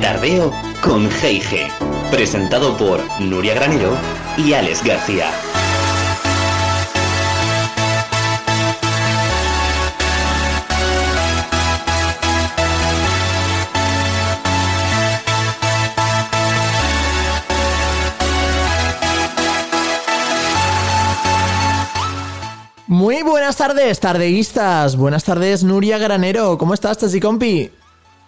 Tardeo con G&G, presentado por Nuria Granero y Alex García. Tardes, tardeístas. Buenas tardes, Nuria Granero. ¿Cómo estás, Chachi Compi?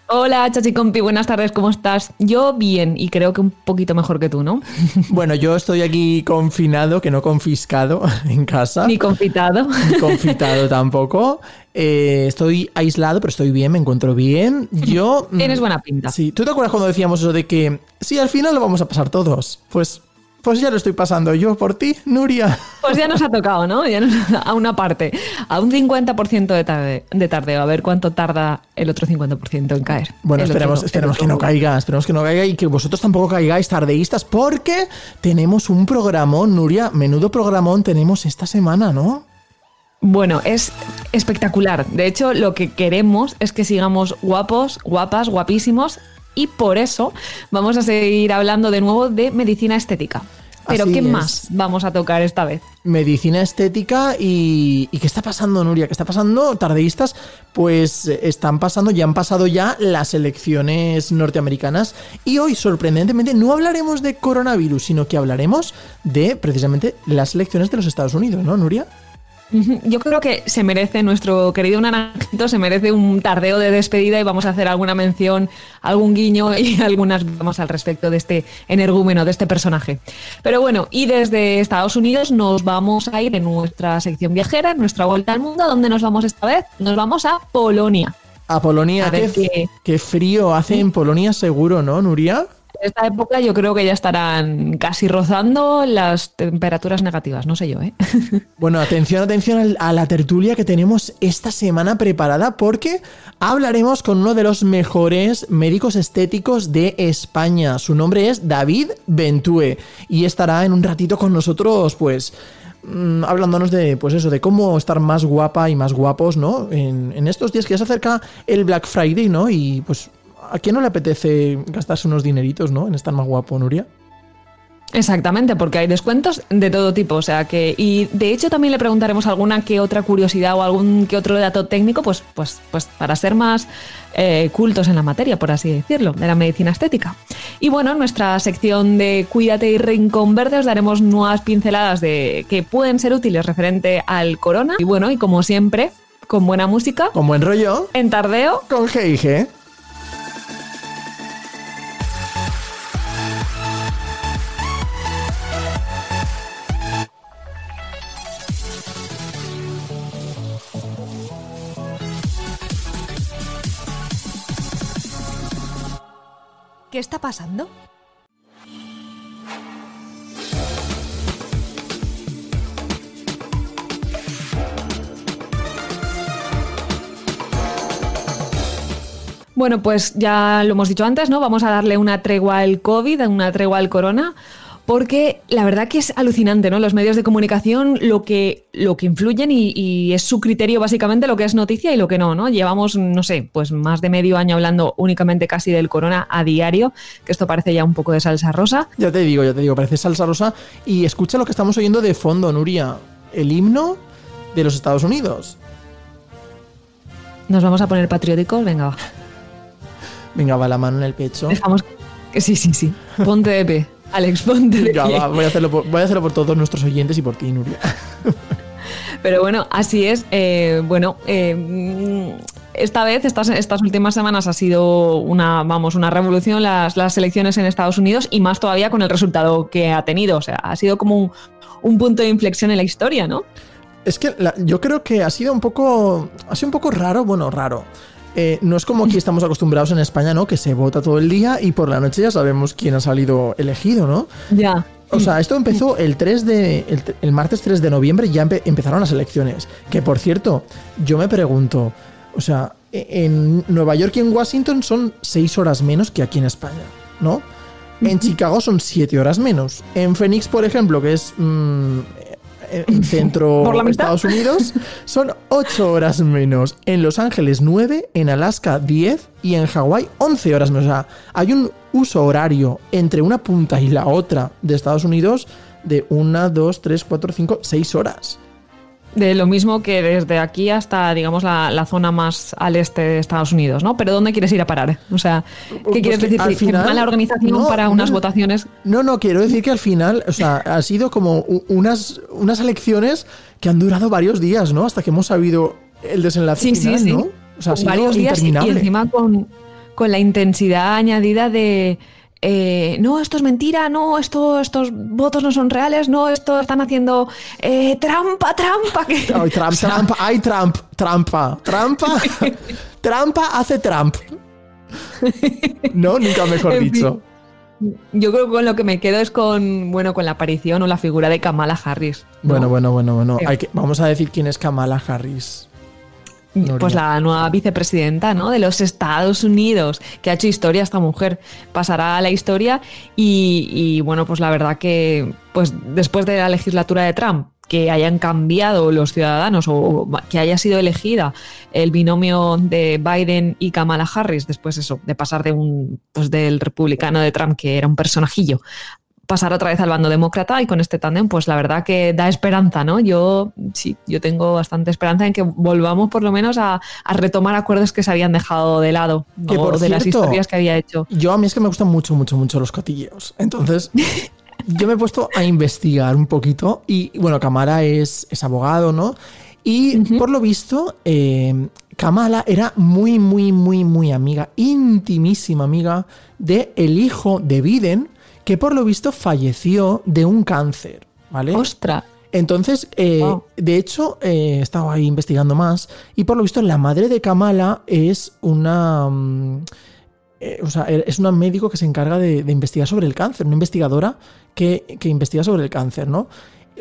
Hola, Chachi Compi, buenas tardes, ¿cómo estás? Yo bien, y creo que un poquito mejor que tú, ¿no? Bueno, yo estoy aquí confinado, que no confiscado en casa. Ni confitado. Ni confitado tampoco. Eh, estoy aislado, pero estoy bien, me encuentro bien. Yo. Tienes buena pinta. Sí, ¿tú te acuerdas cuando decíamos eso de que sí, al final lo vamos a pasar todos? Pues pues ya lo estoy pasando yo por ti, Nuria. Pues ya nos ha tocado, ¿no? Ya nos, a una parte, a un 50% de, tarde, de tardeo, a ver cuánto tarda el otro 50% en caer. Bueno, esperemos, esperemos que no caiga, esperemos que no caiga y que vosotros tampoco caigáis tardeístas porque tenemos un programón, Nuria, menudo programón tenemos esta semana, ¿no? Bueno, es espectacular. De hecho, lo que queremos es que sigamos guapos, guapas, guapísimos y por eso vamos a seguir hablando de nuevo de medicina estética. Pero ¿qué más vamos a tocar esta vez? Medicina estética y, ¿qué está pasando, Nuria? ¿Qué está pasando? Tardeístas, pues están pasando, ya han pasado ya las elecciones norteamericanas y hoy, sorprendentemente, no hablaremos de coronavirus, sino que hablaremos de precisamente las elecciones de los Estados Unidos, ¿no, Nuria? Yo creo que se merece, nuestro querido Naranjito, se merece un tardeo de despedida y vamos a hacer alguna mención, algún guiño y algunas vamos al respecto de este energúmeno, de este personaje. Pero bueno, y desde Estados Unidos nos vamos a ir en nuestra sección viajera, en nuestra vuelta al mundo. ¿A dónde nos vamos esta vez? Nos vamos a Polonia. A Polonia, qué, qué, frío hace en Polonia seguro, ¿no, Nuria? Esta época yo creo que ya estarán casi rozando las temperaturas negativas, no sé yo, ¿eh? Bueno, atención, atención a la tertulia que tenemos esta semana preparada porque hablaremos con uno de los mejores médicos estéticos de España. Su nombre es David Bentue y estará en un ratito con nosotros, pues mm, hablándonos de, pues eso, de cómo estar más guapa y más guapos, ¿no? En, en, estos días que ya se acerca el Black Friday, ¿no? Y pues ¿a quién no le apetece gastarse unos dineritos, ¿no? En estar más guapo, Nuria. Exactamente, porque hay descuentos de todo tipo, o sea que y de hecho también le preguntaremos alguna que otra curiosidad o algún que otro dato técnico, pues pues pues para ser más eh, cultos en la materia, por así decirlo, de la medicina estética. Y bueno, en nuestra sección de Cuídate y Rincón Verde os daremos nuevas pinceladas de que pueden ser útiles referente al corona y bueno y como siempre con buena música, con buen rollo, en tardeo, con G&G. ¿Qué está pasando? Bueno, pues ya lo hemos dicho antes, ¿no? Vamos a darle una tregua al COVID, una tregua al corona porque la verdad que es alucinante, ¿no? Los medios de comunicación, lo que, lo que influyen y, es su criterio básicamente lo que es noticia y lo que no, ¿no? Llevamos, no sé, pues más de medio año hablando únicamente casi del corona a diario, que esto parece ya un poco de salsa rosa. Ya te digo, ya te digo, parece salsa rosa. Y escucha lo que estamos oyendo de fondo, Nuria, el himno de los Estados Unidos. Nos vamos a poner patrióticos, venga, va. Venga, va la mano en el pecho. Dejamos... Sí, sí, sí. Ponte de pie. Alex, ponte voy, a hacerlo por, todos nuestros oyentes y por ti, Nuria. Pero bueno, así es. Eh, bueno, eh, esta vez, estas, estas últimas semanas ha sido una, vamos, una revolución las, las elecciones en Estados Unidos y más todavía con el resultado que ha tenido. O sea, ha sido como un, punto de inflexión en la historia, ¿no? Es que yo creo que ha sido un poco. Ha sido un poco raro, bueno, raro. Eh, no es como aquí estamos acostumbrados en España, ¿no? Que se vota todo el día y por la noche ya sabemos quién ha salido elegido, ¿no? Ya. O sea, esto empezó el 3 de. El, martes 3 de noviembre ya empezaron las elecciones. Que por cierto, yo me pregunto. O sea, e-, en Nueva York y en Washington son seis horas menos que aquí en España, ¿no? En Chicago son 7 horas menos. En Phoenix, por ejemplo, que es mm, en centro ¿Por la? Estados Unidos, son 8 horas menos. En Los Ángeles 9, en Alaska 10 y en Hawái 11 horas menos. O sea, hay un uso horario entre una punta y la otra de Estados Unidos de 1, 2, 3, 4, 5, 6 horas. De lo mismo que desde aquí hasta, digamos, la, la zona más al este de Estados Unidos, ¿no? Pero ¿dónde quieres ir a parar? O sea, ¿qué Pues quieres que decir? al ¿Que final- mala organización no, para no, unas no. votaciones? No, no, quiero decir que al final, o sea, ha sido como unas, unas elecciones que han durado varios días, ¿no? Hasta que hemos sabido el desenlace Sí, final, sí. ¿no? O sea, ha sido varios días y- encima con, con la intensidad añadida de eh, no, esto es mentira, no, esto, estos votos no son reales, no, esto están haciendo eh, trampa, trampa. Que, Ay, Trump, O sea, trampa, ay, Trump, trampa, trampa, trampa hace Trump. No, nunca mejor dicho. Yo creo que con lo que me quedo es con, bueno, con la aparición o la figura de Kamala Harris. ¿no? Bueno, bueno, bueno, bueno. Sí. Hay que, vamos a decir quién es Kamala Harris. Pues la nueva vicepresidenta ¿no? de los Estados Unidos, que ha hecho historia esta mujer, pasará a la historia y, y, bueno, pues la verdad que pues después de la legislatura de Trump, que hayan cambiado los ciudadanos o, o que haya sido elegida el binomio de Biden y Kamala Harris, después eso, de pasar de un pues del republicano de Trump, que era un personajillo, pasar otra vez al bando demócrata y con este tándem, pues la verdad que da esperanza, ¿no? Yo sí, yo tengo bastante esperanza en que volvamos por lo menos a, a retomar acuerdos que se habían dejado de lado, Que, por de las historias que había hecho. Yo a mí es que me gustan mucho, mucho, mucho los cotilleos. Entonces, yo me he puesto a investigar un poquito y, bueno, Kamala es, es abogado, ¿no? Y por lo visto, eh, Kamala era muy, muy, muy, muy amiga, intimísima amiga de el hijo de Biden, que por lo visto falleció de un cáncer, ¿vale? ¡Ostras! Entonces, eh, Wow. de hecho, eh, he estado ahí investigando más y por lo visto la madre de Kamala es una... mm, eh, o sea, es una médico que se encarga de, de investigar sobre el cáncer, una investigadora que, que investiga sobre el cáncer, ¿no?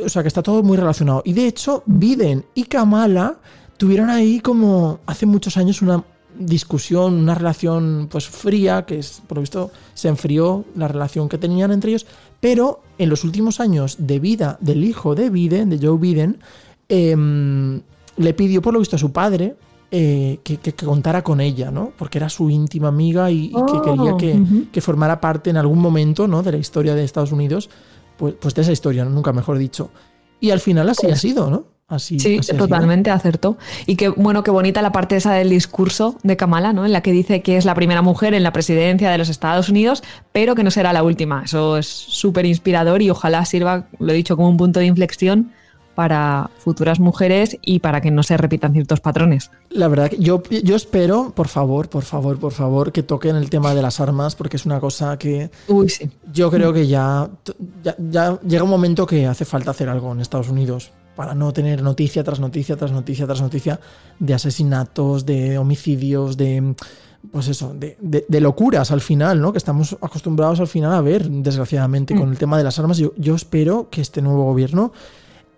O sea, que está todo muy relacionado. Y de hecho, Biden y Kamala tuvieron ahí como hace muchos años una discusión, una relación pues fría, que es, por lo visto se enfrió la relación que tenían entre ellos, pero en los últimos años de vida del hijo de Biden, de Joe Biden, em, le pidió por lo visto a su padre eh, que, que- que contara con ella, ¿no? Porque era su íntima amiga y, y que Oh, quería que, ujú. que formara parte en algún momento, ¿no? De la historia de Estados Unidos, pues, pues de esa historia, ¿no? nunca mejor dicho. Y al final así ha sido, ¿no? Así, Sí, así totalmente acertó. Y qué bueno, qué bonita la parte esa del discurso de Kamala, ¿no? En la que dice que es la primera mujer en la presidencia de los Estados Unidos, pero que no será la última. Eso es súper inspirador y ojalá sirva, lo he dicho, como un punto de inflexión para futuras mujeres y para que no se repitan ciertos patrones. La verdad que yo, yo espero, por favor, por favor, por favor, que toquen el tema de las armas, porque es una cosa que Uy, sí. yo creo que ya, ya, ya llega un momento que hace falta hacer algo en Estados Unidos para no tener noticia tras noticia, tras noticia, tras noticia de asesinatos, de homicidios, de pues eso, de, de- de locuras al final, ¿no? Que estamos acostumbrados al final a ver, desgraciadamente, con el tema de las armas. Yo, yo espero que este nuevo gobierno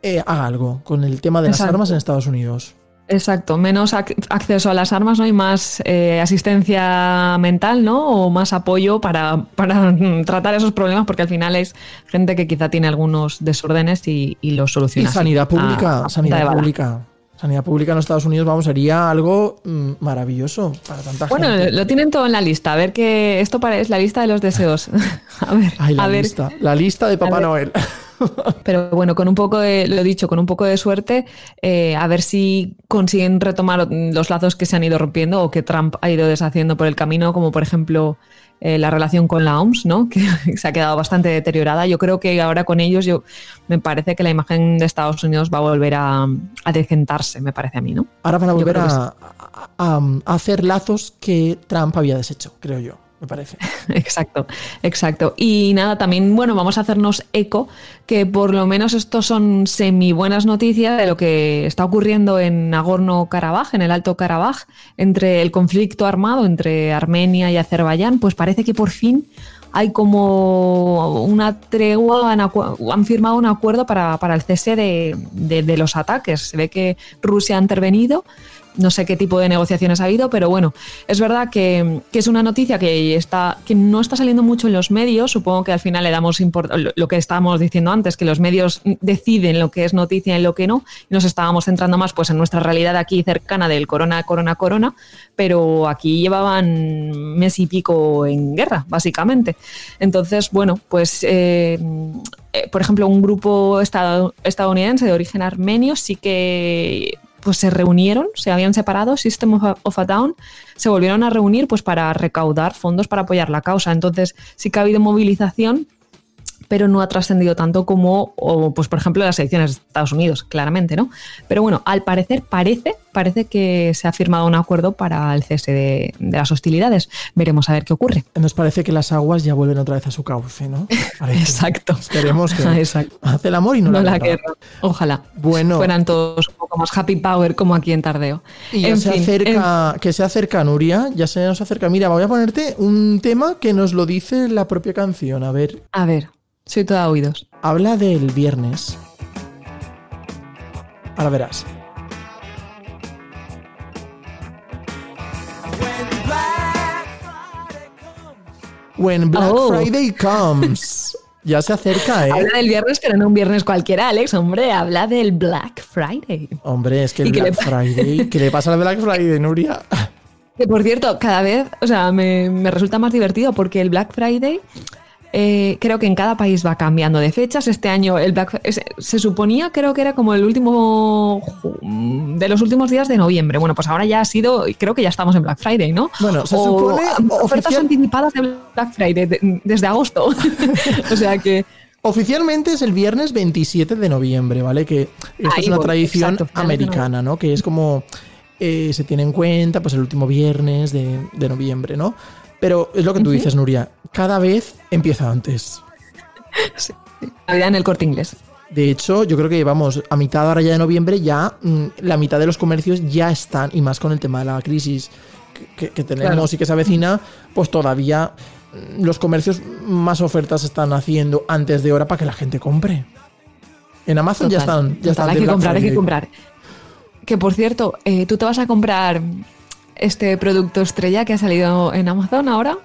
eh, haga algo con el tema de las armas en Estados Unidos. Exacto, menos ac- acceso a las armas, ¿no? Y más eh, asistencia mental, ¿no? O más apoyo para, para tratar esos problemas, porque al final es gente que quizá tiene algunos desórdenes y, y los Y soluciona. así, sanidad a- pública, a sanidad pública. Sanidad pública en los Estados Unidos, vamos, sería algo mm, maravilloso para tanta Bueno, gente. lo tienen todo en la lista. A ver que esto es la lista de los deseos. a ver, Ay, la a ver. lista. La lista de Papá. Noel. Pero bueno, con un poco de, lo dicho, con un poco de suerte, eh, a ver si consiguen retomar los lazos que se han ido rompiendo o que Trump ha ido deshaciendo por el camino, como por ejemplo eh, la relación con la OMS, ¿no? que se ha quedado bastante deteriorada. Yo creo que ahora con ellos yo, me parece que la imagen de Estados Unidos va a volver a, a decentarse, me parece a mí, ¿no? Ahora van a volver a hacer lazos que Trump había deshecho, creo yo, me parece. Exacto, exacto. Y nada, también, bueno, vamos a hacernos eco que por lo menos estos son semi buenas noticias de lo que está ocurriendo en Nagorno-Karabaj, en el Alto Karabaj, entre el conflicto armado entre Armenia y Azerbaiyán, pues parece que por fin hay como una tregua, han, han firmado un acuerdo para, para el cese de, de- de los ataques. Se ve que Rusia ha intervenido no sé qué tipo de negociaciones ha habido, pero bueno, es verdad que, es una noticia que, está, que no está saliendo mucho en los medios. Supongo que al final le damos lo que estábamos diciendo antes, que los medios deciden lo que es noticia y lo que no. Nos estábamos centrando más pues, en nuestra realidad aquí cercana del corona, corona, corona, pero aquí llevaban mes y pico en guerra, básicamente. Entonces, bueno, pues eh, eh, por ejemplo, un grupo estadounidense de origen armenio sí que pues se reunieron, se habían separado, System of a, Down, se volvieron a reunir pues para recaudar fondos para apoyar la causa. Entonces sí que ha habido movilización pero no ha trascendido tanto como, pues por ejemplo, las elecciones de Estados Unidos, claramente, ¿no? Pero bueno, al parecer parece, parece que se ha firmado un acuerdo para el cese de, las hostilidades. Veremos a ver qué ocurre. Nos parece que las aguas ya vuelven otra vez a su cauce, ¿no? Exacto. Esperemos que hace el amor y no, la, guerra. Ojalá. Bueno. Fueran todos un poco más happy power como aquí en Tardeo. Y se acerca, que se acerca Nuria, ya se nos acerca. Mira, voy a ponerte un tema que nos lo dice la propia canción. A ver. A ver. Soy toda oídos. Habla del viernes. Ahora verás. When Black oh. Friday comes. Ya se acerca, ¿eh? Habla del viernes, pero no un viernes cualquiera, Alex. Hombre, habla del Black Friday. Hombre, es que el Black Friday. ¿Qué le pasa al Black Friday, Nuria? Que por cierto, cada vez, o sea, me, me resulta más divertido porque el Black Friday eh, creo que en cada país va cambiando de fechas. Este año el Black se suponía, creo que era como el último de los últimos días de noviembre. Bueno, pues ahora ya ha sido, creo que ya estamos en Black Friday, ¿no? Bueno, se supone ofertas anticipadas de Black Friday desde agosto. o sea que Oficialmente es el viernes 27 de noviembre, ¿vale? Que esta es una tradición americana, ¿no? Que es como eh, se tiene en cuenta, pues el último viernes de, de noviembre, ¿no? Pero es lo que tú dices, Nuria, cada vez empieza antes. Sí, Navidad en el corte inglés. De hecho, yo creo que vamos a mitad ahora ya de noviembre, ya mm, la mitad de los comercios ya están, y más con el tema de la crisis que, tenemos y que se avecina, pues todavía mm, los comercios más ofertas están haciendo antes de hora para que la gente compre. En Amazon ya están. Ya están hay que comprar, hay que comprar. Que por cierto, eh, tú te vas a comprar este producto estrella que ha salido en Amazon ahora.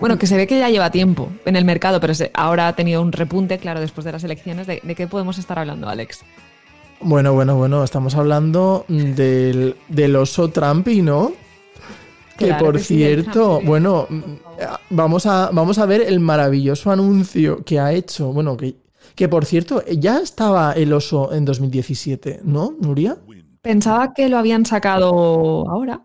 Bueno, que se ve que ya lleva tiempo en el mercado, pero ahora ha tenido un repunte, claro, después de las elecciones. ¿De, qué podemos estar hablando, Alex? Bueno, bueno, bueno, estamos hablando del, oso Trumpy, ¿no? que por cierto, bueno, vamos a, vamos a ver el maravilloso anuncio que ha hecho. Bueno, que, que por cierto, ya estaba el oso en 2017, ¿no, Nuria? Pensaba que lo habían sacado ahora,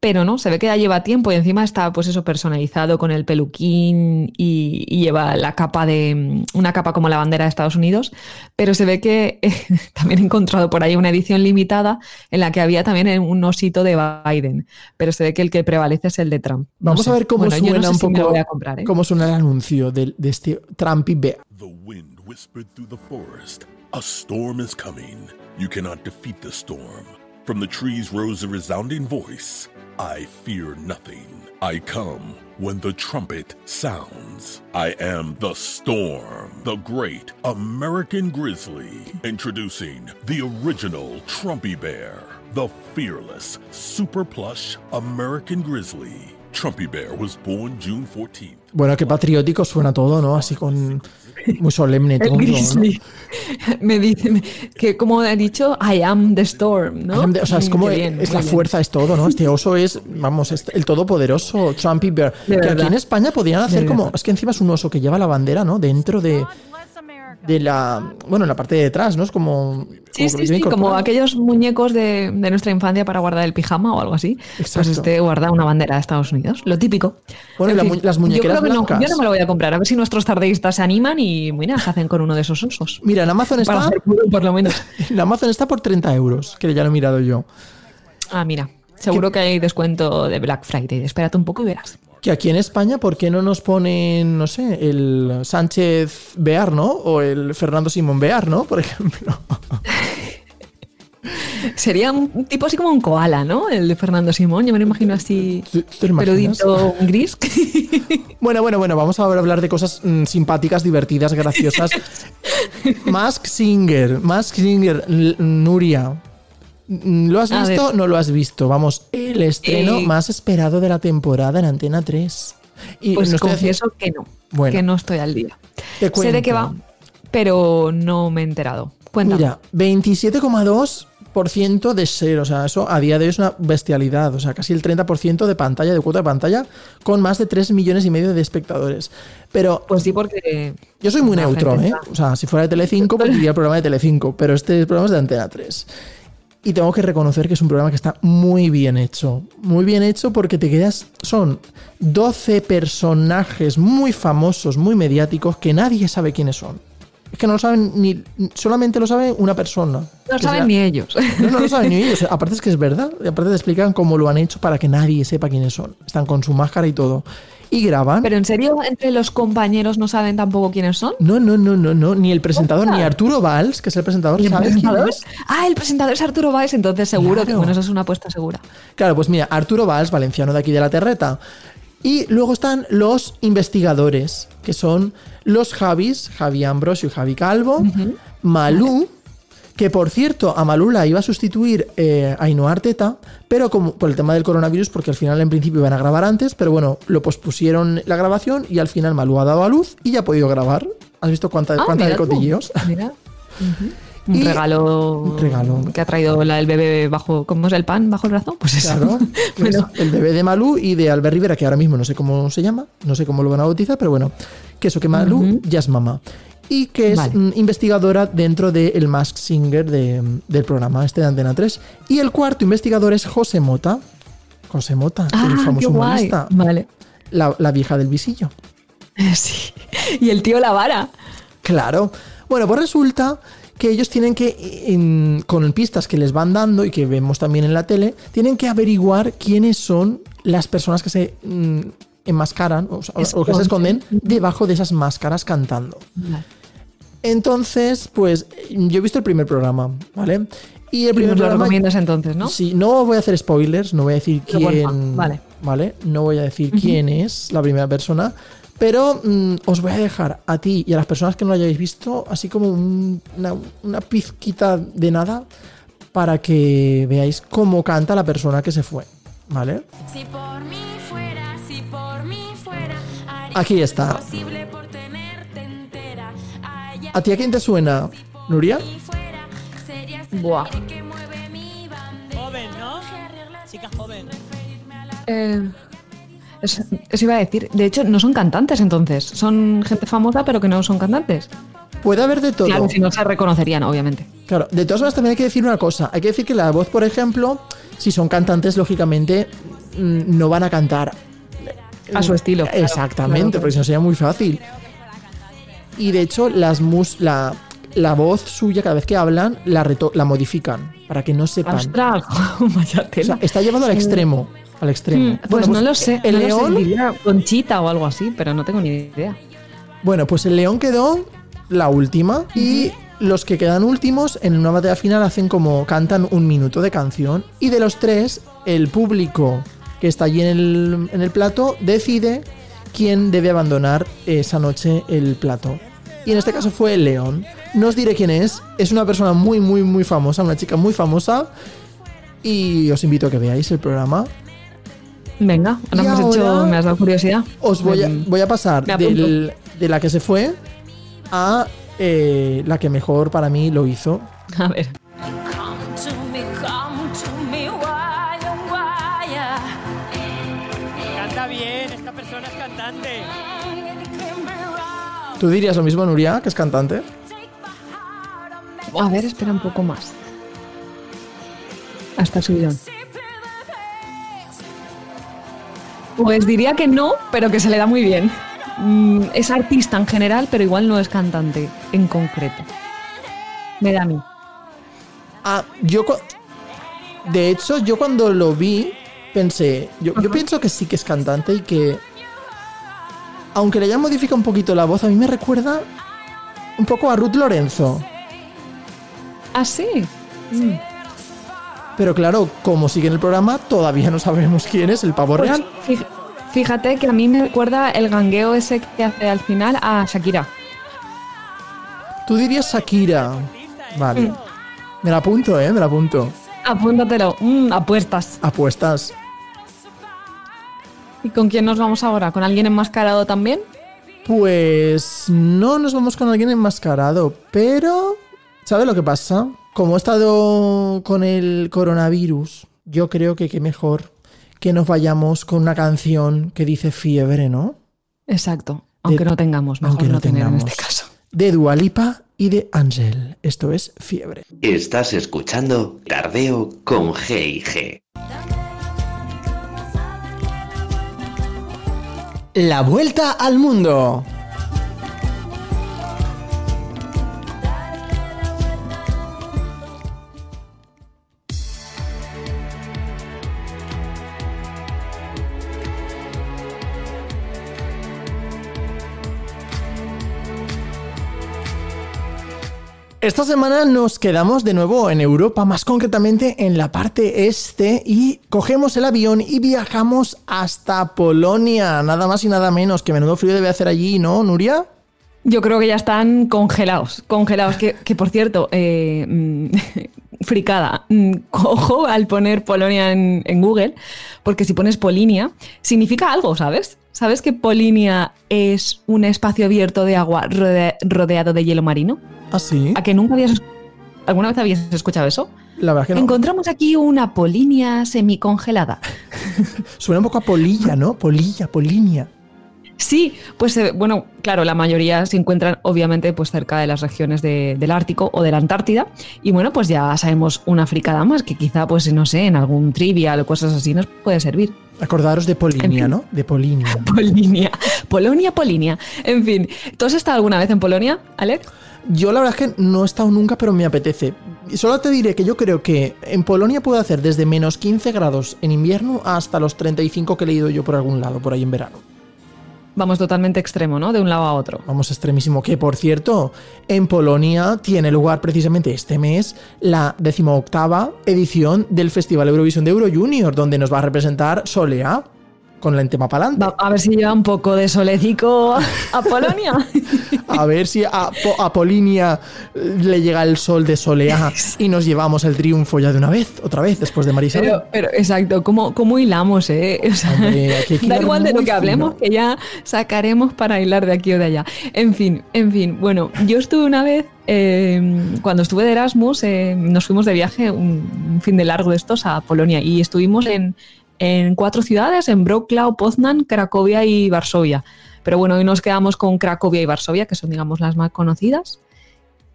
pero no, se ve que ya lleva tiempo y encima está pues eso personalizado con el peluquín y, lleva la capa de una capa como la bandera de Estados Unidos, pero se ve que también he encontrado por ahí una edición limitada en la que había también un osito de Biden, pero se ve que el que prevalece es el de Trump. Vamos a ver cómo suena un poco ¿eh? cómo suena el anuncio de, de este Trumpy Bear. The wind whispered through the forest. A storm is coming. You cannot defeat the storm. From the trees rose a resounding voice I fear nothing. I come when the trumpet sounds. I am the storm, the great American grizzly. Introducing the original Trumpy Bear, the fearless, super plush American grizzly. Trumpy Bear was born June 14th. Bueno, qué patriótico suena todo, ¿no? Así con muy solemne todo. Me dice que, como he dicho, I am the storm, ¿no? o sea, es como es la fuerza, es todo, ¿no? Este oso es, vamos, el todopoderoso Trumpy Bear. que aquí en España podrían hacer como. Es que encima es un oso que lleva la bandera, ¿no? Dentro de de la. Bueno, en la parte de detrás, ¿no? Es como. Sí, sí, sí, como aquellos muñecos de, nuestra infancia para guardar el pijama o algo así. Pues Exacto. Pues este guarda una bandera de Estados Unidos, lo típico. Bueno, las muñequeras yo No, yo no me lo voy a comprar, a ver si nuestros tardeístas se animan y, mira, se hacen con uno de esos osos. Mira, en Amazon está. por lo menos. En Amazon está por 30 euros, que ya lo he mirado yo. Ah, mira. Seguro que hay descuento de Black Friday. Espérate un poco y verás. Que aquí en España, ¿por qué no nos ponen, no sé, el Sánchez Bear, ¿no? O el Fernando Simón Bear, ¿no? Por ejemplo. Sería un tipo así como un koala, ¿no? El de Fernando Simón, yo me lo imagino así peludito gris. bueno, bueno, bueno, vamos a hablar de cosas mm, simpáticas, divertidas, graciosas. Mask Singer, Mask Singer, Nuria. Mm, ¿Lo has A visto? ver. No lo has visto. Vamos, el estreno Eh, más esperado de la temporada en Antena 3. Y Pues no haciendo- confieso que no. Bueno. Que no estoy al día. Te Sé de qué va, pero no me he enterado. Cuéntame. Mira, 27,2% de share. O sea, eso a día de hoy es una bestialidad. O sea, casi el 30% de pantalla, de cuota de pantalla, con más de 3 millones y medio de espectadores. Pero Pues sí, porque. Yo soy muy neutro, ¿eh? está- O sea, si fuera de Telecinco, pues diría el programa de Telecinco, pero este programa es de Antena 3. Y tengo que reconocer que es un programa que está muy bien hecho. Muy bien hecho porque te quedas. Son 12 personajes muy famosos, muy mediáticos, que nadie sabe quiénes son. Es que no lo saben ni. Solamente lo sabe una persona. No Que saben ni ellos. no, no lo saben ni ellos. Aparte es que es verdad. Y aparte te explican cómo lo han hecho para que nadie sepa quiénes son. Están con su máscara y todo. Y graban. Pero en serio, entre los compañeros no saben tampoco quiénes son. No, no, no, no, no. Ni el presentador, ni Arturo Valls, que es el presentador, ¿Y el sabe quién es. Ah, el presentador es Arturo Valls, entonces seguro que bueno, eso es una apuesta segura. Claro, pues mira, Arturo Valls, valenciano de aquí de la Terreta. Y luego están los investigadores, que son los Javis, Javi Ambrosio y Javi Calvo, Malú, que por cierto, a Malú la iba a sustituir eh, Ainhoa Arteta, pero como por el tema del coronavirus, porque al final en principio iban a grabar antes, pero bueno, lo pospusieron la grabación y al final Malú ha dado a luz y ya ha podido grabar. ¿Has visto cuánta, Ah, cuánta de cotilleos? Mira. Un Y- regalo, un regalo. que ha traído la, el bebé bajo, ¿cómo es el pan bajo el brazo? Pues eso. Claro, Bueno, el bebé de Malú y de Albert Rivera, que ahora mismo no sé cómo se llama, no sé cómo lo van a bautizar, pero bueno, que eso, que Malú ya es mamá. Y que es Vale. mm, investigadora dentro del Mask Singer de- del programa este de Antena 3. Y el cuarto investigador es José Mota. José Mota, ah, el qué famoso humorista, Vale. la, la vieja del visillo. Sí. Y el tío La Vara. Claro. Bueno, pues resulta que ellos tienen que, en- con pistas que les van dando y que vemos también en la tele, tienen que averiguar quiénes son las personas que se mm, enmascaran o que se esconden debajo de esas máscaras cantando. Vale. Entonces, pues yo he visto el primer programa, ¿vale? Y el Y primer nos lo programa... recomiendas entonces, ¿no? Sí, no voy a hacer spoilers, no voy a decir quién. vale. ¿Vale? No voy a decir quién es la primera persona. Pero mm, os voy a dejar a ti y a las personas que no lo hayáis visto, así como un- una, una pizquita de nada para que veáis cómo canta la persona que se fue. ¿Vale? Si por mí fuera, si por mí fuera, Aquí está. ¿A ti a quién te suena, Nuria? Buah. Joven, ¿no? Chica joven. Eh, eso, eso iba a decir. De hecho, no son cantantes entonces. Son gente famosa, pero que no son cantantes. Puede haber de todo. Claro, si no se reconocerían, obviamente. Claro, de todas maneras también hay que decir una cosa. Hay que decir que la voz, por ejemplo, si son cantantes, lógicamente mm, no van a cantar A su estilo. Exactamente, Claro, claro. porque si no sería muy fácil. Y de hecho, las mus la, la voz suya, cada vez que hablan, la, reto- la modifican para que no sepan. Ostras, O sea, está llevado al extremo. Al extremo. Mm, pues, no lo sé. El no lo sé, león. diría Conchita o algo así, pero no tengo ni idea. Bueno, pues el león quedó la última. Y los que quedan últimos, en una batalla final, hacen como cantan un minuto de canción. Y de los tres, el público que está allí en el, en el plato decide quién debe abandonar esa noche el plato. Y en este caso fue el león. No os diré quién es. Es una persona muy, muy, muy famosa, una chica muy famosa. Y os invito a que veáis el programa. Venga, ahora has, hecho, me has dado curiosidad. Os voy a, voy a pasar del- de la que se fue a eh, la que mejor para mí lo hizo. A ver. ¿Tú dirías lo mismo, Nuria, que es cantante? A ver, espera un poco más. Hasta subidón. Pues diría que no, pero que se le da muy bien. Mm, Es artista en general, pero igual no es cantante en concreto. Me da a mí. Ah, yo. De hecho, yo cuando lo vi, pensé. Yo, yo pienso que sí que es cantante y que. Aunque le hayan modificado un poquito la voz, a mí me recuerda un poco a Ruth Lorenzo. Ah, sí. Mm. Pero claro, como sigue en el programa, todavía no sabemos quién es el pavo Pues, real. fí- fíjate que a mí me recuerda el gangueo ese que hace al final a Shakira. Tú dirías Shakira. Vale. Mm. Me la apunto, ¿eh? Me la apunto. Apúntatelo. Mm, apuestas. Apuestas. ¿Y con quién nos vamos ahora? ¿Con alguien enmascarado también? Pues no nos vamos con alguien enmascarado, pero ¿sabes lo que pasa? Como he estado con el coronavirus, yo creo que qué mejor que nos vayamos con una canción que dice fiebre, ¿no? Exacto. Aunque De- no tengamos, mejor aunque no no tener en tengamos. este caso. De Dualipa y de Ángel. Esto es fiebre. Estás escuchando Tardeo con G y G. La vuelta al mundo. Esta semana nos quedamos de nuevo en Europa, más concretamente en la parte este, y cogemos el avión y viajamos hasta Polonia, nada más y nada menos, que menudo frío debe hacer allí, ¿no, Nuria? Yo creo que ya están congelados, congelados. Que, que, por cierto, eh, mm, fricada, mm, cojo al poner Polonia en, Google, porque si pones Polinia, significa algo, ¿sabes? ¿Sabes que Polinia es un espacio abierto de agua rode- rodeado de hielo marino? ¿Ah, sí? ¿A que nunca habías... ¿Alguna vez habías escuchado eso? La verdad que no. Encontramos aquí una Polinia semicongelada. Suena un poco a polilla, ¿no? Polilla, polinia. Sí, pues eh, bueno, claro, la mayoría se encuentran obviamente pues cerca de las regiones de- del Ártico o de la Antártida y bueno, pues ya sabemos una fricada más que quizá pues no sé, en algún trivial o cosas así nos puede servir. Acordaros de Polinia, En fin. ¿no? De Polinia. Polinia, Polonia, Polinia. En fin, ¿tú has estado alguna vez en Polonia, Alex? Yo la verdad es que no he estado nunca, pero me apetece. Solo te diré que yo creo que en Polonia puede hacer desde menos 15 grados en invierno hasta los 35 que he leído yo por algún lado, por ahí en verano. Vamos totalmente extremo, ¿no? De un lado a otro. Vamos, extremísimo. Que por cierto, en Polonia tiene lugar precisamente este mes la decimoctava edición del Festival Eurovisión de Euro Junior, donde nos va a representar Solea con el tema pa'lante. Va- a ver si lleva un poco de solecico a, a Polonia. A ver si a, Po- a Polinia le llega el sol de Solea y nos llevamos el triunfo ya de una vez, otra vez, después de Marisa. Pero, pero exacto, ¿cómo, cómo hilamos, eh? O sea, Hombre, aquí hay que da igual de lo que hablemos, que ya sacaremos para hilar de aquí o de allá. En fin, en fin. Bueno, yo estuve una vez, eh, cuando estuve de Erasmus, eh, nos fuimos de viaje, un, un fin de largo de estos, a Polonia y estuvimos en, en cuatro ciudades, en Wrocław, Poznan, Cracovia y Varsovia. Pero bueno, hoy nos quedamos con Cracovia y Varsovia, que son, digamos, las más conocidas.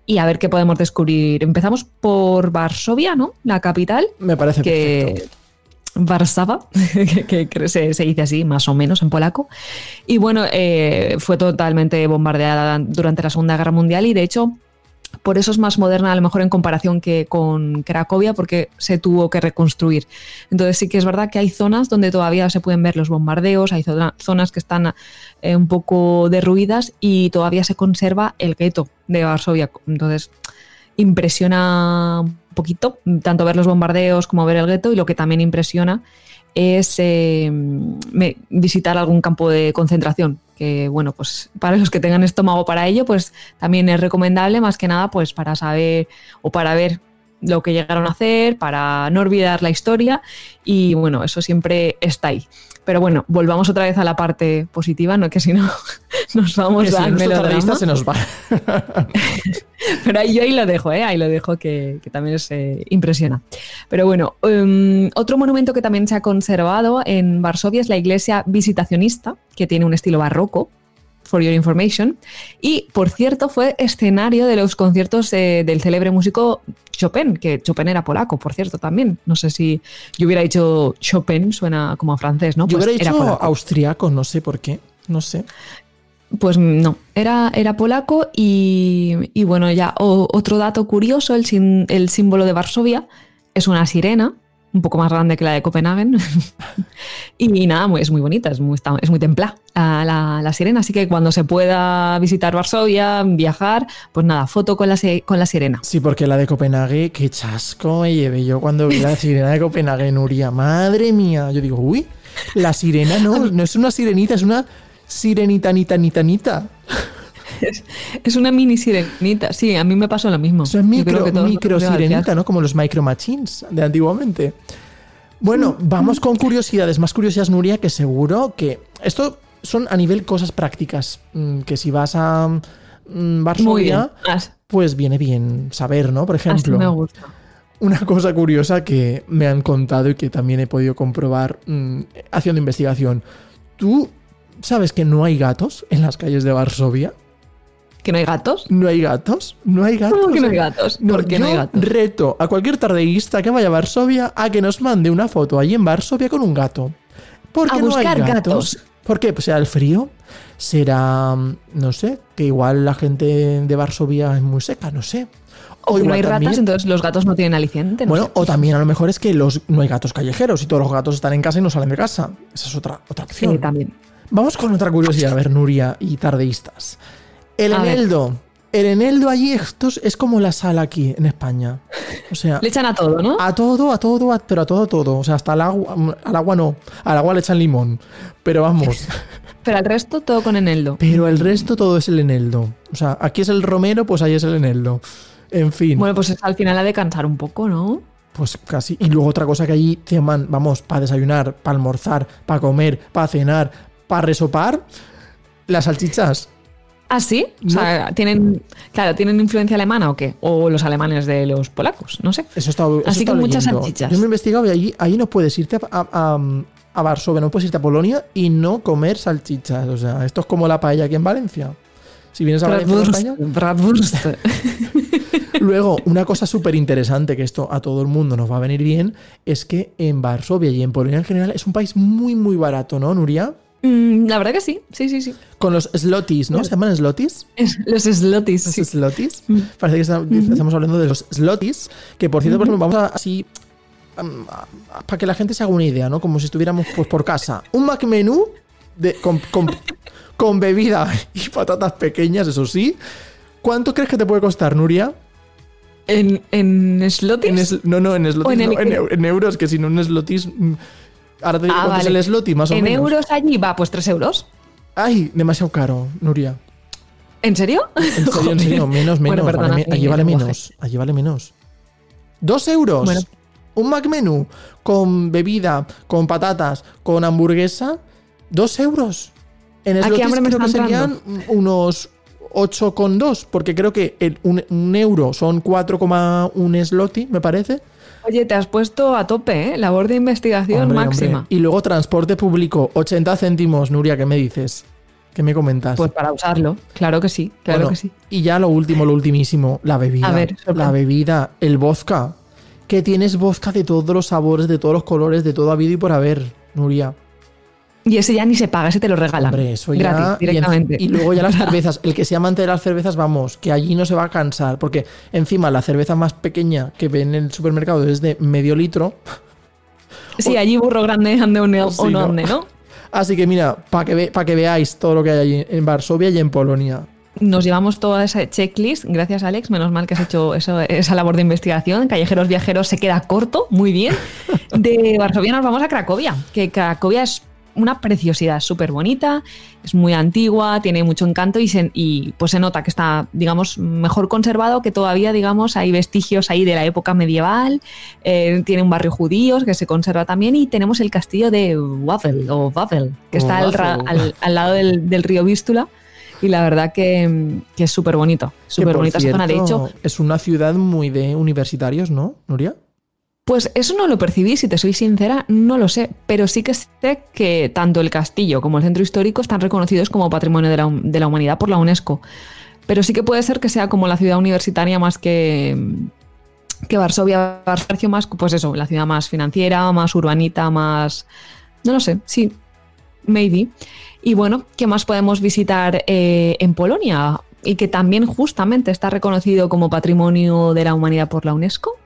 Y a ver qué podemos descubrir. Empezamos por Varsovia, ¿no? La capital Me parece que perfecto. Warszawa, que, que creo se, se dice así, más o menos en polaco. Y bueno, eh, fue totalmente bombardeada durante la Segunda Guerra Mundial y de hecho por eso es más moderna a lo mejor en comparación que con Cracovia porque se tuvo que reconstruir. Entonces sí que es verdad que hay zonas donde todavía se pueden ver los bombardeos, hay zona- zonas que están eh, un poco derruidas y todavía se conserva el gueto de Varsovia. Entonces impresiona un poquito, tanto ver los bombardeos como ver el gueto, y lo que también impresiona es me- visitar algún campo de concentración, que bueno, pues para los que tengan estómago para ello, pues también es recomendable más que nada pues para saber o para ver lo que llegaron a hacer, para no olvidar la historia y bueno, eso siempre está ahí. Pero bueno, volvamos otra vez a la parte positiva, no que si no nos vamos Que si no, al nuestro melodrama. se nos va. Pero ahí, yo ahí lo dejo, ¿eh? ahí lo dejo que, que también se impresiona. Pero bueno, um, otro monumento que también se ha conservado en Varsovia es la iglesia visitacionista, que tiene un estilo barroco, for your information. Y, por cierto, fue escenario de los conciertos eh, del célebre músico Chopin, que Chopin era polaco, por cierto, también. No sé si yo hubiera dicho Chopin, suena como a francés, ¿no? Yo Pues hubiera era dicho polaco. austriaco, no sé por qué. No sé. Pues no, era, era polaco y, y bueno, ya o- otro dato curioso, el, sin- el símbolo de Varsovia es una sirena, un poco más grande que la de Copenhague. y nada, muy- es muy bonita, es muy, está- es muy templada la, la- la sirena, así que cuando se pueda visitar Varsovia, viajar, pues nada, foto con la, con la sirena. Sí, porque la de Copenhague, qué chasco me llevé yo cuando vi la sirena de Copenhague, Nuria. Madre mía. Yo digo, uy, la sirena no, no es una sirenita, es una sirenita, nita, nita, nita. Es, es una mini sirenita. Sí, a mí me pasó lo mismo. Es micro, micro sirenita. ¿no? Como los micro machines de antiguamente. Bueno, vamos con curiosidades, más curiosidades, Nuria, que seguro que esto son a nivel cosas prácticas, mm, que si vas a mm. Varsovia, pues viene bien saber, ¿no? Por Así ejemplo, me gusta. una cosa curiosa que me han contado y que también he podido comprobar mm, haciendo investigación. ¿Tú sabes que no hay gatos en las calles de Varsovia? ¿Que no hay gatos? ¿No hay gatos? No hay gatos. ¿Cómo que no hay gatos? No, ¿Por qué no hay gatos? reto a cualquier tardeísta que vaya a Varsovia a que nos mande una foto allí en Varsovia con un gato. ¿Por A qué no hay buscar gatos? gatos. ¿Por qué? Pues será el frío. Será, mm, no sé, que igual la gente de Varsovia es muy seca, no sé. O no hay ratas, también- entonces los gatos no tienen aliciente. no bueno, sé. o también a lo mejor es que los, no hay gatos callejeros y todos los gatos están en casa y no salen de casa. Esa es otra, otra opción. Sí, también. Vamos con otra curiosidad, a ver, Nuria y tardeístas. El A ver. eneldo. El eneldo allí esto es- como la sal aquí en España. O sea, Le echan a todo, ¿no? a todo, a todo, a- pero a todo, todo. O sea, hasta al agua, al agua no. Al agua le echan limón. Pero vamos. Pero al resto todo con eneldo. pero el resto todo es el eneldo. O sea, aquí es el romero, pues ahí es el eneldo. En fin. Bueno, pues al final ha de cansar un poco, ¿no? Pues casi. Y luego otra cosa que allí te man- vamos, para desayunar, para almorzar, para comer, para cenar, para resopar, las salchichas. ¿Ah, sí? O sea, ¿tienen, claro, ¿tienen influencia alemana o qué? O los alemanes de los polacos, no sé. Eso está, eso Así está que muchas leyendo. salchichas. Yo me he investigado y allí, ahí no puedes irte a, a, a- a Varsovia, no puedes irte a Polonia y no comer salchichas. O sea, esto es como la paella aquí en Valencia. Si vienes a Valencia, España, bratwurst. Luego, una cosa súper interesante que esto a todo el mundo nos va a venir bien es que en Varsovia y en Polonia en general es un país muy, muy barato, ¿no, Nuria? Mm, La verdad que sí, sí, sí, sí. Con los slotis, ¿no? ¿Se llaman slotis? Los slotis, Los sí. slotis. Parece que está- estamos hablando de los slotis, que por cierto, por ejemplo, vamos a así a- para que la gente se haga una idea, ¿no? Como si estuviéramos pues por casa. Un Mac menú de, con, con- con bebida y patatas pequeñas, eso sí. ¿Cuánto crees que te puede costar, Nuria? ¿En, en slotis? En es- no, no, en slotis, ¿O en no, en, euros, que si no en slotis. Ahora te digo Ah, cuánto es vale. el slotis, más o ¿En menos. euros allí? Va, pues 3 euros. Ay, demasiado caro, Nuria. ¿En serio? En serio, en serio, menos, menos. Bueno, perdona, vale allí vale lenguaje. menos. Allí vale menos. Dos euros. Bueno. Un Mac menú con bebida, con patatas, con hamburguesa. Dos euros. En ¿A qué slotis hambre me creo que serían unos 8,2. Porque creo que el- un, un euro son 4,1 sloti, me parece. Oye, te has puesto a tope, ¿eh? Labor de investigación Hombre, máxima. hombre. Y luego transporte público, 80 céntimos, Nuria, ¿qué me dices? ¿Qué me comentas? Pues para usarlo, claro que sí, claro Bueno, que sí. Y ya lo último, lo ultimísimo, la bebida. A ver, la bebida, el vodka. Que tienes vodka de todos los sabores, de todos los colores, de todo habido y por haber, Nuria. Y ese ya ni se paga, ese te lo regalan. Hombre, eso ya. Gratis, y en- directamente. Y, luego ya las cervezas. El que sea amante de las cervezas, vamos, que allí no se va a cansar. Porque encima la cerveza más pequeña que ven en el supermercado es de medio litro. Sí, allí burro grande ande un, Sí, un ¿no? onde, ¿no? Así que mira, para que, ve- pa' que veáis todo lo que hay allí en Varsovia y en Polonia. Nos llevamos toda esa checklist. Gracias, Alex. Menos mal que has hecho eso- esa labor de investigación. Callejeros Viajeros se queda corto, muy bien. De Varsovia nos vamos a Cracovia, que Cracovia es una preciosidad, súper bonita, es muy antigua, tiene mucho encanto y, se, y pues se nota que está, digamos, mejor conservado, que todavía, digamos, hay vestigios ahí de la época medieval. Eh, tiene un barrio judío que se conserva también y tenemos el castillo de Wawel, o Wawel, que está al, lado del, del río Vístula. Y la verdad que, que es súper bonito, súper bonita zona. De hecho, Es una ciudad muy de universitarios, ¿no, Nuria? Pues eso no lo percibí, si te soy sincera, no lo sé. Pero sí que sé que tanto el castillo como el centro histórico están reconocidos como patrimonio de la, humanidad por la UNESCO. Pero sí que puede ser que sea como la ciudad universitaria más que, que Varsovia, Varsovia más, pues eso, la ciudad más financiera, más urbanita, más... No lo sé, sí, maybe. Y bueno, ¿qué más podemos visitar eh, en Polonia? Y que también justamente está reconocido como patrimonio de la humanidad por la UNESCO.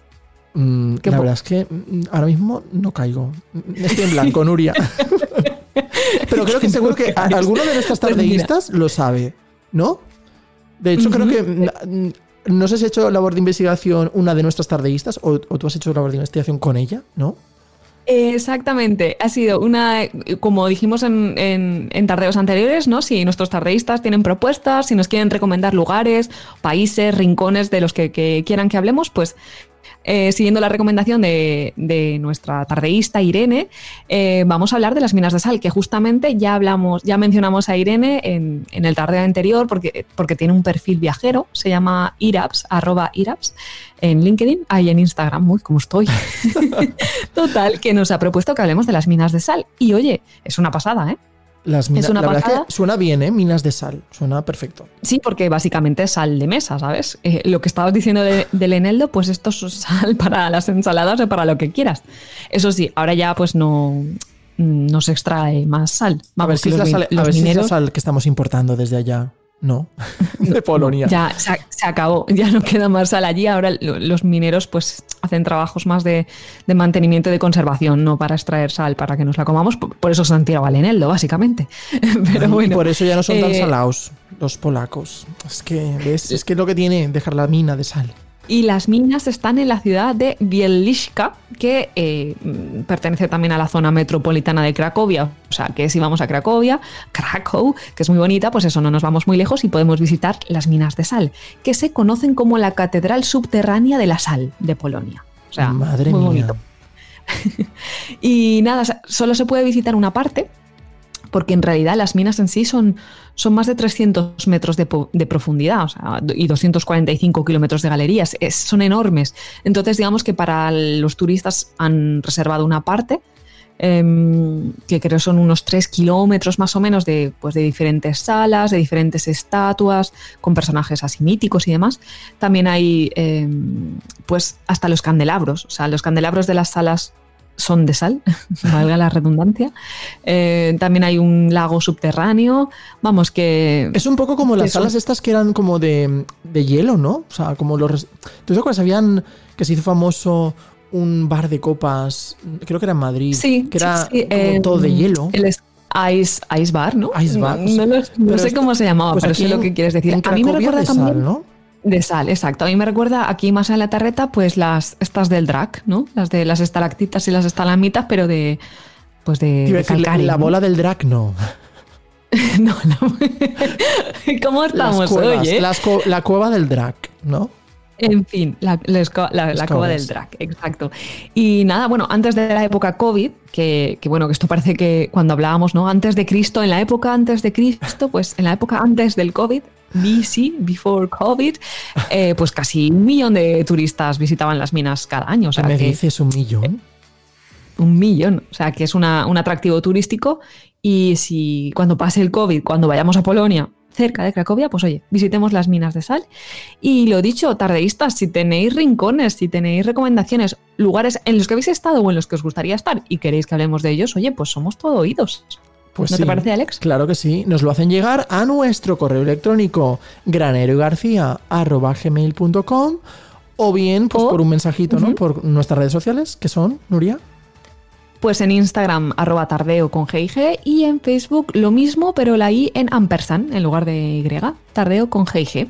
Mm, Qué la verdad es que mm, ahora mismo no caigo. Estoy en blanco, Nuria. Pero creo que seguro que alguno de nuestras Pues tardeístas lo sabe, ¿no? De hecho, creo que. mm, No sé si has hecho labor de investigación una de nuestras tardeístas o, o tú has hecho labor de investigación con ella, ¿no? Exactamente, ha sido una, como dijimos en, en- en tardeos anteriores, ¿no? Si nuestros tardeístas tienen propuestas, si nos quieren recomendar lugares, países, rincones de los que, que quieran que hablemos, pues eh, siguiendo la recomendación de, de nuestra tardeísta Irene, eh, vamos a hablar de las minas de sal, que justamente ya hablamos, ya mencionamos a Irene en, en el tardeo anterior porque, porque tiene un perfil viajero, se llama iraps, arroba iraps, en LinkedIn, ahí en Instagram, muy como estoy. Total, que nos ha propuesto que hablemos de las minas de sal. Y oye, es una pasada, ¿eh? Las minas, Es una la verdad es que suena bien, ¿eh? Minas de sal. Suena perfecto. Sí, porque básicamente es sal de mesa, ¿sabes? Eh, lo que estabas diciendo de- del eneldo, pues esto es sal para las ensaladas o para lo que quieras. Eso sí, ahora ya pues no, no se extrae más sal. a ver si es la sal, min- a los ver si es la mineros sal que estamos importando desde allá. No. De Polonia. ya se, acabó, ya no queda más sal allí. Ahora lo- los mineros pues hacen trabajos más de, de mantenimiento y de conservación, no para extraer sal para que nos la comamos. Por, por eso se han tirado al eneldo, básicamente. Pero Ay, bueno. por eso ya no son tan eh, salados los polacos. Es que, ¿ves? Es que es lo que tiene dejar la mina de sal. Y las minas están en la ciudad de Bieliszka, que eh, pertenece también a la zona metropolitana de Cracovia. O sea, que si vamos a Cracovia, Krakow, que es muy bonita, pues eso, no nos vamos muy lejos y podemos visitar las minas de sal, que se conocen como la Catedral Subterránea de la Sal de Polonia. O sea, Madre muy mía. bonito. Y nada, solo se puede visitar una parte, porque en realidad las minas en sí son, son más de 300 metros de, de profundidad o sea, y 245 kilómetros de galerías. Son enormes. Entonces, digamos que para los turistas han reservado una parte. em, que creo son unos 3 kilómetros más o menos de, pues, de diferentes salas, de diferentes estatuas, con personajes así míticos y demás. También hay em, pues hasta los candelabros, o sea, los candelabros de las salas son de sal, valga la redundancia. Eh, también hay un lago subterráneo. Vamos, que. Es un poco como las son- salas estas que eran como de, de hielo, ¿no? O sea, como los... ¿Tú te acuerdas? Habían que se hizo famoso un bar de copas, creo que era en Madrid, Sí, que era sí, sí, como eh, todo de hielo. El Ice, Ice Bar, ¿no? Ice Bar, No, no lo- no sé esto- cómo se llamaba, pues pero sé lo que quieres decir. A mí me recuerda de también. sal, ¿no? De sal, exacto. A mí me recuerda aquí más en la terreta, pues las estas del drag, ¿no? Las de las estalactitas y las estalamitas, pero de. Pues de, de la- la bola del drag no. No, no. ¿Cómo Las estamos cuevas, hoy, eh? las la cueva del drag, ¿no? En fin, la, la la- la covas. del drag, exacto. Y nada, bueno, antes de la época COVID, que, que bueno, que esto parece que cuando hablábamos, ¿no? Antes de Cristo, en la época antes de Cristo, pues en la época antes del COVID, BC, before COVID, eh, pues casi un millón de turistas visitaban las minas cada año. O sea, ¿Qué me que dices? ¿Un millón? un millón. O sea, que es una- un atractivo turístico. Y si cuando pase el COVID, cuando vayamos a Polonia, cerca de Cracovia, pues oye, visitemos las minas de sal. Y lo dicho, tardeístas, si tenéis rincones, si tenéis recomendaciones, lugares en los que habéis estado o en los que os gustaría estar y queréis que hablemos de ellos, oye, pues somos todo oídos. Pues ¿No sí. te parece, Alex? Claro que sí. Nos lo hacen llegar a nuestro correo electrónico graneroygarcía.gmail.com o bien pues, O- por un mensajito, ¿no? Por nuestras redes sociales, que son, Nuria. Pues en Instagram, arroba tardeo con GIG y en Facebook lo mismo, pero la I en ampersand en lugar de Y, tardeo con GIG.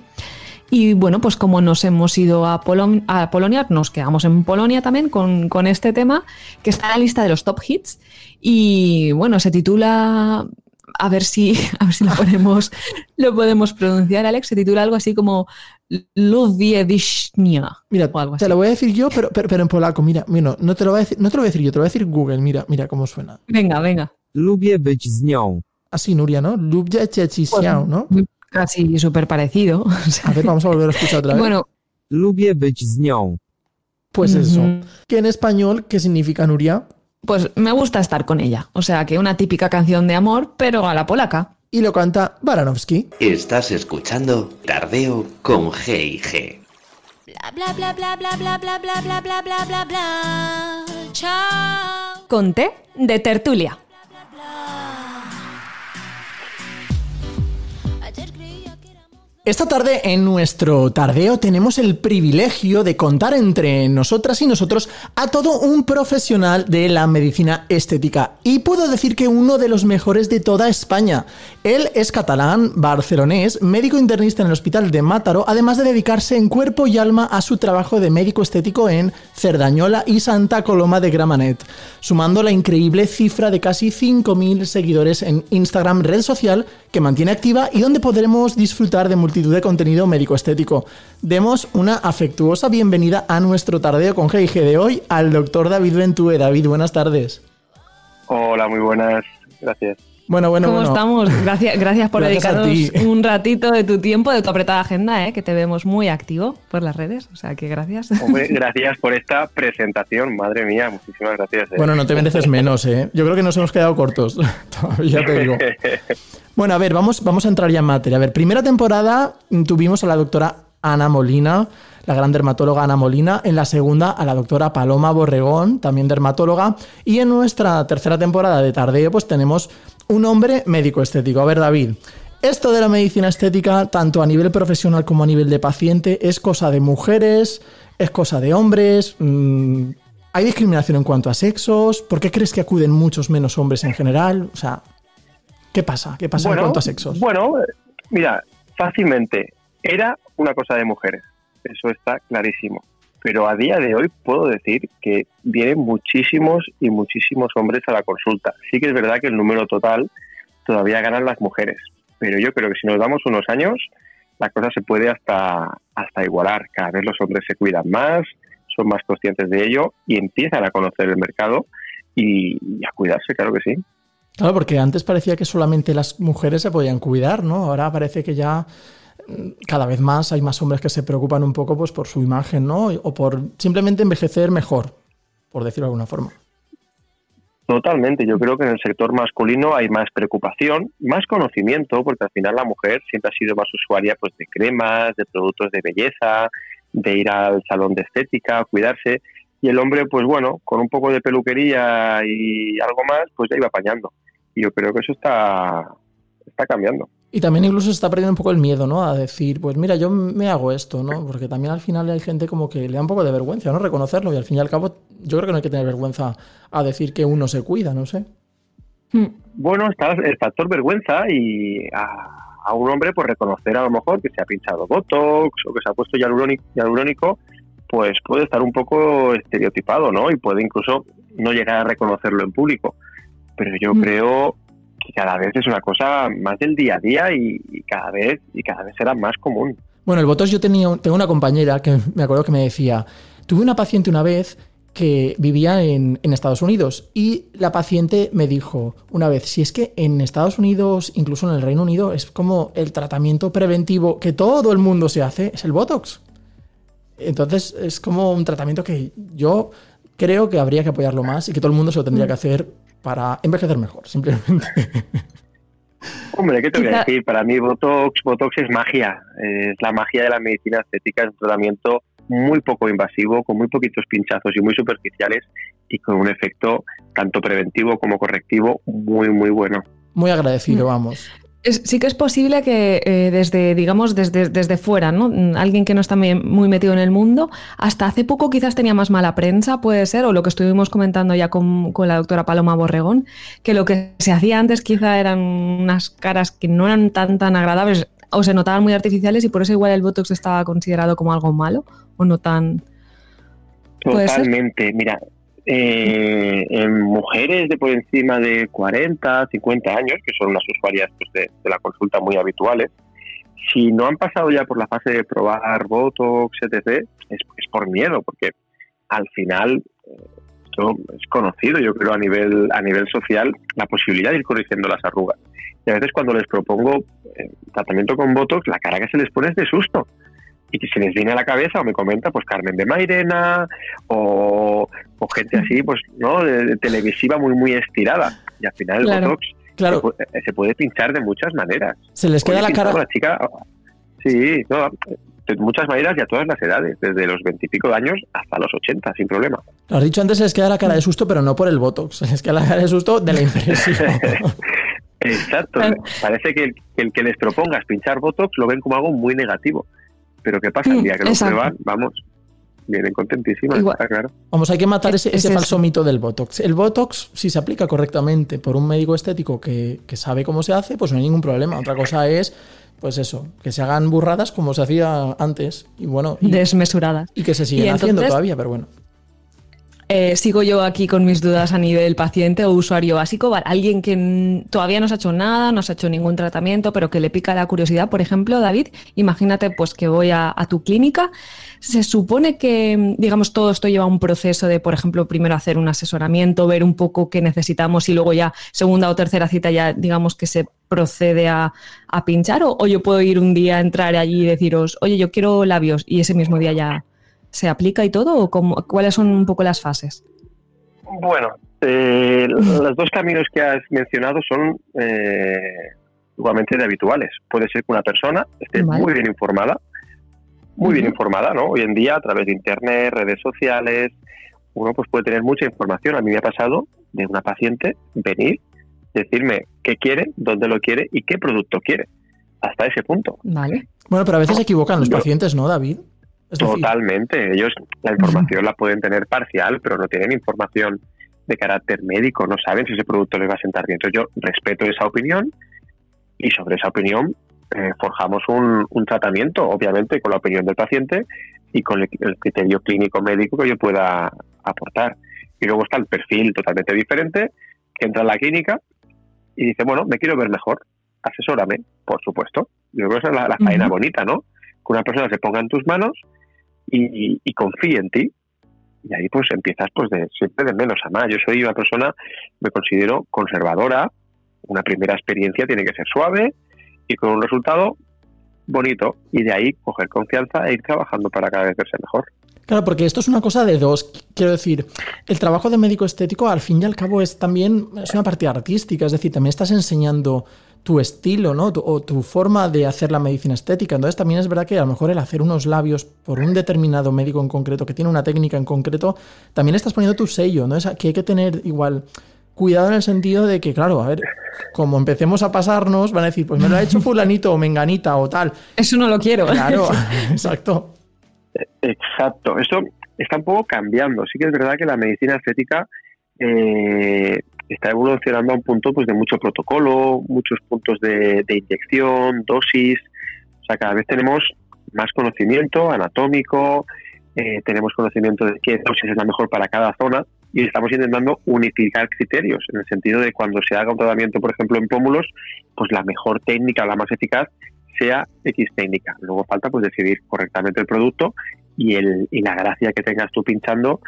Y bueno, pues como nos hemos ido a, Polon- a Polonia, nos quedamos en Polonia también con, con este tema, que está en la lista de los top hits. Y bueno, se titula, a ver si, a ver si lo podemos, lo podemos pronunciar, Alex, se titula algo así como Lubiewicnia. Mira, o algo te así. lo voy a decir yo, pero, pero, pero en polaco. Mira, mira, no, no te lo voy a decir, no te lo voy a decir yo, te lo voy a decir Google. Mira, mira cómo suena. Venga, venga. Lubię być z nią. Así, Nuria, ¿no? Lubia Chechisiao, ¿no? Casi súper parecido. A ver, vamos a volver a escuchar otra vez. bueno, Lubię być z nią. pues eso. Que en español, ¿qué significa Nuria? Pues me gusta estar con ella. O sea, que una típica canción de amor, pero a la polaca. Y lo canta Baranovsky. Estás escuchando Tardeo con G&G. Bla bla bla bla bla bla bla bla bla bla bla bla bla. Chao. Con té de tertulia. Esta tarde en nuestro tardeo tenemos el privilegio de contar entre nosotras y nosotros a todo un profesional de la medicina estética y puedo decir que uno de los mejores de toda España. Él es catalán, barcelonés, médico internista en el hospital de Mátaro, además de dedicarse en cuerpo y alma a su trabajo de médico estético en Cerdañola y Santa Coloma de Gramanet, sumando la increíble cifra de casi 5.000 seguidores en Instagram, red social que mantiene activa y donde podremos disfrutar de multitud de contenido médico estético. Demos una afectuosa bienvenida a nuestro tardeo con GIG de hoy al doctor David Ventue. David, buenas tardes. Hola, muy buenas. Gracias. Bueno, bueno, ¿Cómo bueno. estamos? Gracias, gracias por Gracias dedicarnos un ratito de tu tiempo, de tu apretada agenda, ¿eh? que te vemos muy activo por las redes. O sea que gracias. Hombre, gracias por esta presentación. Madre mía, muchísimas gracias. eh. Bueno, no te mereces menos, ¿eh? Yo creo que nos hemos quedado cortos. Todavía te digo. Bueno, a ver, vamos, vamos a entrar ya en materia. A ver, primera temporada tuvimos a la doctora Ana Molina, la gran dermatóloga Ana Molina. En la segunda a la doctora Paloma Borregón, también dermatóloga. Y en nuestra tercera temporada de Tardeo, pues tenemos un hombre médico estético. A ver, David. Esto de la medicina estética, tanto a nivel profesional como a nivel de paciente, es cosa de mujeres, es cosa de hombres. mm, ¿Hay discriminación en cuanto a sexos? ¿Por qué crees que acuden muchos menos hombres en general? O sea, ¿qué pasa? ¿Qué pasa en cuanto a sexos? Bueno, mira, fácilmente era una cosa de mujeres. Eso está clarísimo. Pero a día de hoy puedo decir que vienen muchísimos y muchísimos hombres a la consulta. Sí que es verdad que el número total todavía ganan las mujeres. Pero yo creo que si nos damos unos años, la cosa se puede hasta, hasta igualar. Cada vez los hombres se cuidan más, son más conscientes de ello y empiezan a conocer el mercado y, a cuidarse, claro que sí. Claro, porque antes parecía que solamente las mujeres se podían cuidar, ¿no? Ahora parece que ya cada vez más hay más hombres que se preocupan un poco pues, por su imagen, ¿no? O por simplemente envejecer mejor, por decirlo de alguna forma. Totalmente, yo creo que en el sector masculino hay más preocupación, más conocimiento, porque al final la mujer siempre ha sido más usuaria pues, de cremas, de productos de belleza, de ir al salón de estética, cuidarse, y el hombre, pues bueno, con un poco de peluquería y algo más, pues ya iba apañando. Y yo creo que eso está, está cambiando. Y también incluso se está perdiendo un poco el miedo, ¿no? A decir, pues mira, yo me hago esto, ¿no? Porque también al final hay gente como que le da un poco de vergüenza, ¿no? Reconocerlo. Y al fin y al cabo, yo creo que no hay que tener vergüenza a decir que uno se cuida, no sé. Mm. Bueno, está el factor vergüenza y a, a un hombre pues reconocer a lo mejor que se ha pinchado Botox o que se ha puesto hialurónico, hialurónico pues puede estar un poco estereotipado, ¿no? Y puede incluso no llegar a reconocerlo en público. Pero yo Mm. creo que cada vez es una cosa más del día a día y, y cada vez y cada vez será más común. Bueno, el Botox yo tenía, tengo una compañera que me acuerdo que me decía, tuve una paciente una vez que vivía en, en Estados Unidos y la paciente me dijo una vez, si es que en Estados Unidos, incluso en el Reino Unido, es como el tratamiento preventivo que todo el mundo se hace, es el Botox. Entonces es como un tratamiento que yo creo que habría que apoyarlo más y que todo el mundo se lo tendría que hacer para envejecer mejor, simplemente. Hombre, ¿qué te voy a decir? Para mí Botox, Botox es magia, es la magia de la medicina estética, es un tratamiento muy poco invasivo, con muy poquitos pinchazos y muy superficiales y con un efecto tanto preventivo como correctivo muy, muy bueno. Muy agradecido, vamos. Es- sí que es posible que eh, desde, digamos, desde, desde fuera, ¿no? Mm, Alguien que no está muy, metido en el mundo, hasta hace poco quizás tenía más mala prensa, puede ser, o lo que estuvimos comentando ya con, con la doctora Paloma Borregón, que lo que se hacía antes quizá eran unas caras que no eran tan tan agradables o se notaban muy artificiales y por eso igual el Botox estaba considerado como algo malo o no tan... Totalmente. Mira, eh, en mujeres de por encima de 40, 50 años, que son unas usuarias pues, de, la consulta muy habituales, si no han pasado ya por la fase de probar Botox, etc., es, es por miedo, porque al final eh, esto es conocido, yo creo, a nivel, a nivel social, la posibilidad de ir corrigiendo las arrugas. Y a veces cuando les propongo eh, tratamiento con Botox, la cara que se les pone es de susto. Y que se les viene a la cabeza, o me comenta, pues Carmen de Mairena, o, o gente así, pues, ¿no? De, de televisiva muy, muy estirada. Y al final el. Botox Claro, se, puede, se puede pinchar de muchas maneras. se les queda la cara... a una chica, sí, no, de muchas maneras y a todas las edades, desde los veintipico años hasta los 80, sin problema. Lo has dicho antes, se les queda la cara de susto, pero no por el Botox. Se les queda la cara de susto de la impresión. Exacto. Parece que el, que el que les propongas pinchar Botox lo ven como algo muy negativo. Pero ¿qué pasa? El Mm, día que lo exacto. prueban, vamos, vienen contentísimas, Igual. está claro. Vamos, hay que matar Es- ese, es ese eso. falso mito del Botox. El Botox, si se aplica correctamente por un médico estético que, que sabe cómo se hace, pues no hay ningún problema. Otra cosa es, pues eso, que se hagan burradas como se hacía antes. Y bueno, y, Desmesuradas. y que se siguen haciendo todavía, pero bueno. Eh, sigo yo aquí con mis dudas a nivel paciente o usuario básico. Alguien que todavía no se ha hecho nada, no se ha hecho ningún tratamiento, pero que le pica la curiosidad. Por ejemplo, David, imagínate pues que voy a, a tu clínica. Se supone que, mm, digamos, todo esto lleva un proceso de, por ejemplo, primero hacer un asesoramiento, ver un poco qué necesitamos y luego ya segunda o tercera cita ya, digamos, que se procede a, a pinchar. O, o yo puedo ir un día, entrar allí y deciros, oye, yo quiero labios y ese mismo día ya se aplica y todo. ¿O cómo- cuáles son un poco las fases? Bueno, eh, los dos caminos que has mencionado son eh, igualmente de habituales. Puede ser que una persona esté Vale. muy bien informada, muy bien informada, ¿no? Hoy en día, a través de internet, redes sociales, uno pues puede tener mucha información. A mí me ha pasado de una paciente venir, decirme qué quiere, dónde lo quiere y qué producto quiere. Hasta ese punto. Vale. Bueno, pero a veces se equivocan los Yo- pacientes, ¿no, David? Es decir, Totalmente. Ellos la información la pueden tener parcial, pero no tienen información de carácter médico, no saben si ese producto les va a sentar bien. Entonces yo respeto esa opinión y sobre esa opinión eh, forjamos un, un tratamiento, obviamente con la opinión del paciente y con el, el criterio clínico médico que yo pueda aportar. Y luego está el perfil totalmente diferente, que entra a la clínica y dice, bueno, me quiero ver mejor, asesórame, por supuesto. Yo creo que esa es la, la faena bonita, ¿no? Que una persona se ponga en tus manos y, y- confíe en ti. Y ahí pues empiezas pues de siempre de menos a más. Yo soy una persona, me considero conservadora. Una primera experiencia tiene que ser suave y con un resultado bonito. Y de ahí coger confianza e ir trabajando para cada vez verse mejor. Claro, porque esto es una cosa de dos. Quiero decir, el trabajo de médico estético al fin y al cabo es también es una parte artística, es decir, también estás enseñando tu estilo, ¿no? Tu- o tu forma de hacer la medicina estética. Entonces también es verdad que a lo mejor el hacer unos labios por un determinado médico en concreto, que tiene una técnica en concreto, también estás poniendo tu sello, ¿no? Es que hay que tener igual cuidado en el sentido de que, claro, a ver, como empecemos a pasarnos, van a decir, pues me lo ha hecho fulanito o menganita o tal. Eso no lo quiero. Claro, exacto. Exacto, eso está un poco cambiando. Sí que es verdad que la medicina estética eh, está evolucionando a un punto pues de mucho protocolo, muchos puntos de, inyección, dosis. O sea, cada vez tenemos más conocimiento anatómico, eh, tenemos conocimiento de qué dosis es la mejor para cada zona y estamos intentando unificar criterios en el sentido de cuando se haga un tratamiento, por ejemplo, en pómulos, pues la mejor técnica, la más eficaz, sea X técnica. Luego falta pues decidir correctamente el producto y, el, y la gracia que tengas tú pinchando,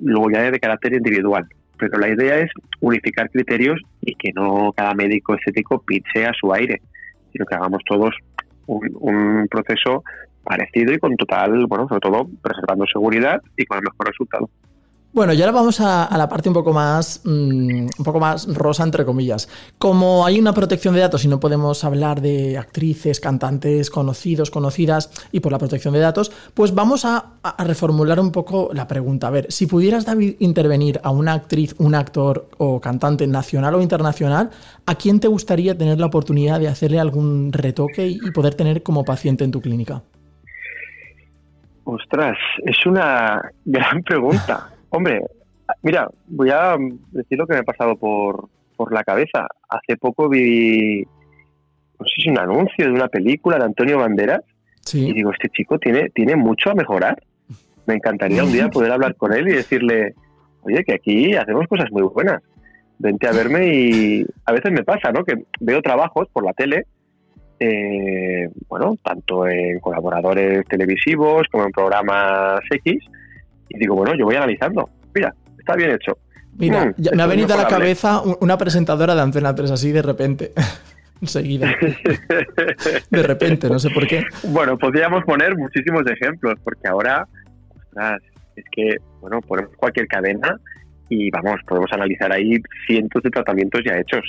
luego ya es de carácter individual. Pero la idea es unificar criterios y que no cada médico estético pinche a su aire, sino que hagamos todos un, un proceso parecido y con total, bueno, sobre todo preservando seguridad y con el mejor resultado. Bueno, y ahora vamos a, la parte un poco más mm, un poco más rosa entre comillas. Como hay una protección de datos y no podemos hablar de actrices, cantantes, conocidos, conocidas y por la protección de datos, pues vamos a, a reformular un poco la pregunta. A ver, si pudieras David intervenir a una actriz, un actor o cantante nacional o internacional, ¿a quién te gustaría tener la oportunidad de hacerle algún retoque y y poder tener como paciente en tu clínica? Ostras, es una gran pregunta. Hombre, mira, voy a decir lo que me ha pasado por, por la cabeza. Hace poco vi, no sé si un anuncio de una película de Antonio Banderas y digo, este chico tiene, tiene mucho a mejorar. Me encantaría un día poder hablar con él y decirle, oye, que aquí hacemos cosas muy buenas. Vente a verme y a veces me pasa, ¿no? Que veo trabajos por la tele, eh, bueno, tanto en colaboradores televisivos como en programas X, y digo, bueno, yo voy analizando. Mira, está bien hecho. Mira, Mm, ya me ha venido a la cabeza un- una presentadora de Antena 3 así de repente. Enseguida. De repente, no sé por qué. Bueno, podríamos poner muchísimos ejemplos, porque ahora, ostras, es que, bueno, ponemos cualquier cadena y vamos, podemos analizar ahí cientos de tratamientos ya hechos.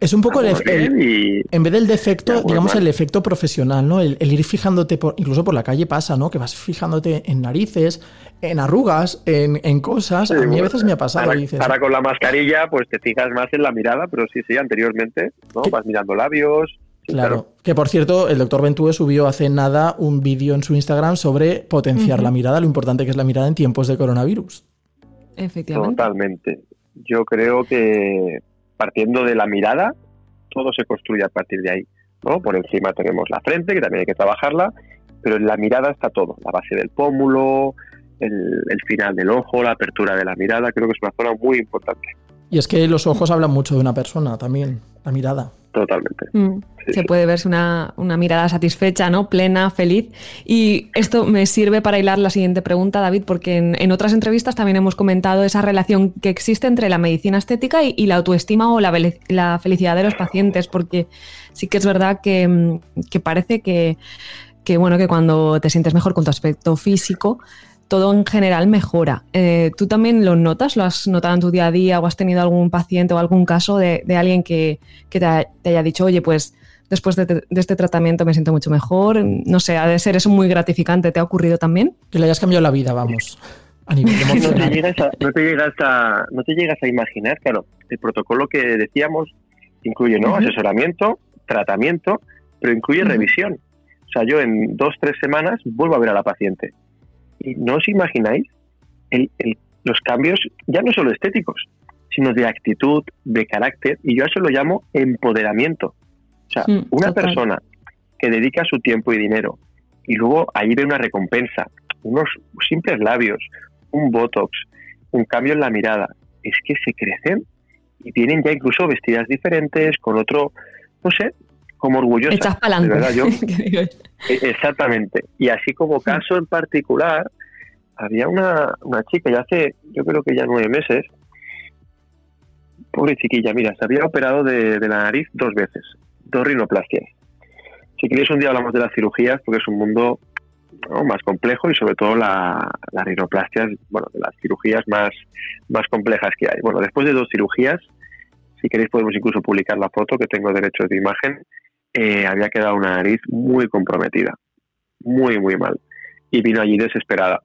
Es un poco el, el- y en vez del defecto, Ya, digamos mal. el efecto profesional, ¿no? El, el ir fijándote, por, incluso por la calle pasa, ¿no? Que vas fijándote en narices, en arrugas, en, en cosas. Sí, a mí a veces me ha pasado. Ahora, y dices, ahora con la mascarilla, pues te fijas más en la mirada, pero sí, sí, anteriormente, ¿no? ¿Qué? Vas mirando labios. Claro. Que por cierto, el doctor Ventue subió hace nada un vídeo en su Instagram sobre potenciar la mirada, lo importante que es la mirada en tiempos de coronavirus. Efectivamente. Totalmente. Yo creo que partiendo de la mirada, todo se construye a partir de ahí. ¿no? Por encima tenemos la frente, que también hay que trabajarla, pero en la mirada está todo. La base del pómulo, el, el final del ojo, la apertura de la mirada, creo que es una zona muy importante. Y es que los ojos hablan mucho de una persona también, la mirada. Totalmente. Mm, Sí, Se sí. puede verse una, una mirada satisfecha, ¿no? Plena, feliz. Y esto me sirve para hilar la siguiente pregunta, David, porque en, en otras entrevistas también hemos comentado esa relación que existe entre la medicina estética y, y la autoestima o la, la felicidad de los pacientes, porque sí que es verdad que, mm, que parece que, que, bueno, que cuando te sientes mejor con tu aspecto físico, todo en general mejora. Eh, ¿Tú también lo notas? ¿Lo has notado en tu día a día o has tenido algún paciente o algún caso de, de alguien que, que te, ha- te haya dicho, oye, pues después de, de este tratamiento me siento mucho mejor? No sé, ha de ser eso muy gratificante. ¿Te ha ocurrido también? Que le hayas cambiado la vida, vamos, a nivel No te, llegas a, no, te llegas a, no te llegas a imaginar, claro, el protocolo que decíamos incluye ¿no? Asesoramiento, tratamiento, pero incluye revisión. O sea, yo en dos, tres semanas vuelvo a ver a la paciente. Y no os imagináis el- el- los cambios, ya no solo estéticos, sino de actitud, de carácter, y yo a eso lo llamo empoderamiento. O sea, una total. persona que dedica su tiempo y dinero y luego ahí ve una recompensa, unos simples labios, un botox, un cambio en la mirada, es que se crecen y vienen ya incluso vestidas diferentes, con otro, no sé, como orgullosas. Echas para de verdad, yo- adelante. E- Exactamente. Y así como caso en particular, había una, una chica ya hace, yo creo que ya nueve meses, pobre chiquilla, mira, se había operado de, de la nariz dos veces, dos rinoplastias. Si queréis un día hablamos de las cirugías, porque es un mundo ¿no? más complejo y sobre todo la, la rinoplastia es, bueno, de las cirugías más, más complejas que hay. Bueno, después de dos cirugías, si queréis podemos incluso publicar la foto que tengo derecho de imagen, eh, había quedado una nariz muy comprometida, muy, muy mal. Y vino allí desesperada.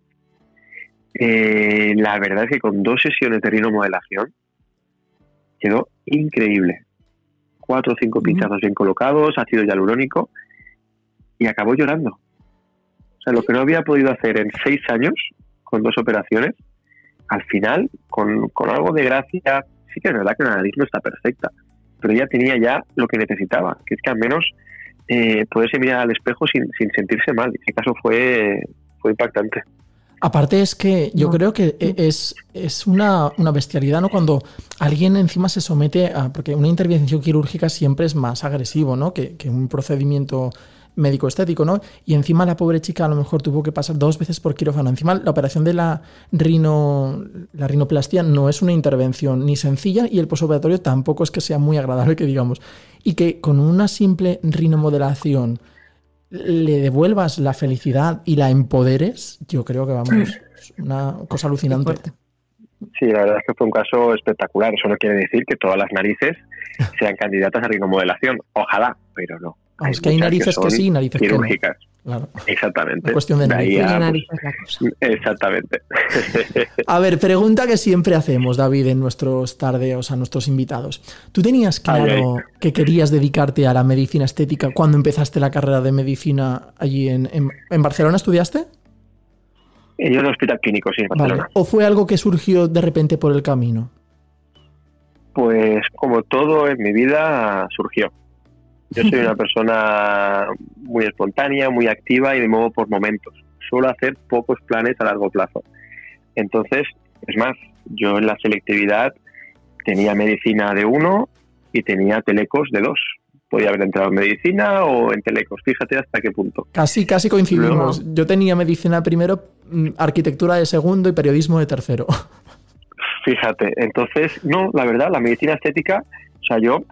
Eh, la verdad es que con dos sesiones de rinomodelación quedó increíble. Cuatro o cinco pinchazos bien colocados, ácido hialurónico, y acabó llorando. O sea, lo que no había podido hacer en seis años, con dos operaciones, al final, con, con algo de gracia, sí que es verdad que la nariz no está perfecta, pero ella tenía ya lo que necesitaba, que es que al menos eh, poderse mirar al espejo sin, sin sentirse mal. Ese caso fue, fue impactante. Aparte es que yo No. creo que e- es, es una, una bestialidad, ¿no? Cuando alguien encima se somete a... Porque una intervención quirúrgica siempre es más agresivo, ¿no? Que, que un procedimiento médico-estético, ¿no? Y encima la pobre chica a lo mejor tuvo que pasar dos veces por quirófano. Encima la operación de la, rino, la rinoplastia no es una intervención ni sencilla y el posoperatorio tampoco es que sea muy agradable, que digamos. Y que con una simple rinomodelación le devuelvas la felicidad y la empoderes, yo creo que vamos, es una cosa alucinante. Sí, la verdad es que fue un caso espectacular. Eso no quiere decir que todas las narices sean candidatas a rinomodelación. Ojalá, pero no. Vamos, que hay narices que, son sí y narices que no. quirúrgicas. Claro. Exactamente. Una cuestión de narices. a, pues, la cosa. Exactamente. A ver, pregunta que siempre hacemos, David, en nuestros tardeos a nuestros invitados. ¿Tú tenías claro Ay, que querías dedicarte a la medicina estética cuando empezaste la carrera de medicina allí en, en- en Barcelona? ¿Estudiaste? Yo en el hospital clínico, sí, en Vale. Barcelona. ¿O fue algo que surgió de repente por el camino? Pues como todo en mi vida surgió. Yo soy una persona muy espontánea, muy activa y me muevo por momentos. Suelo hacer pocos planes a largo plazo. Entonces, es más, yo en la selectividad tenía medicina de uno y tenía telecos de dos. Podía haber entrado en medicina o en telecos. Fíjate hasta qué punto. Casi, casi coincidimos. Yo tenía medicina primero, mm, arquitectura de segundo y periodismo de tercero. Fíjate, entonces, no, la verdad, la medicina estética, o sea, yo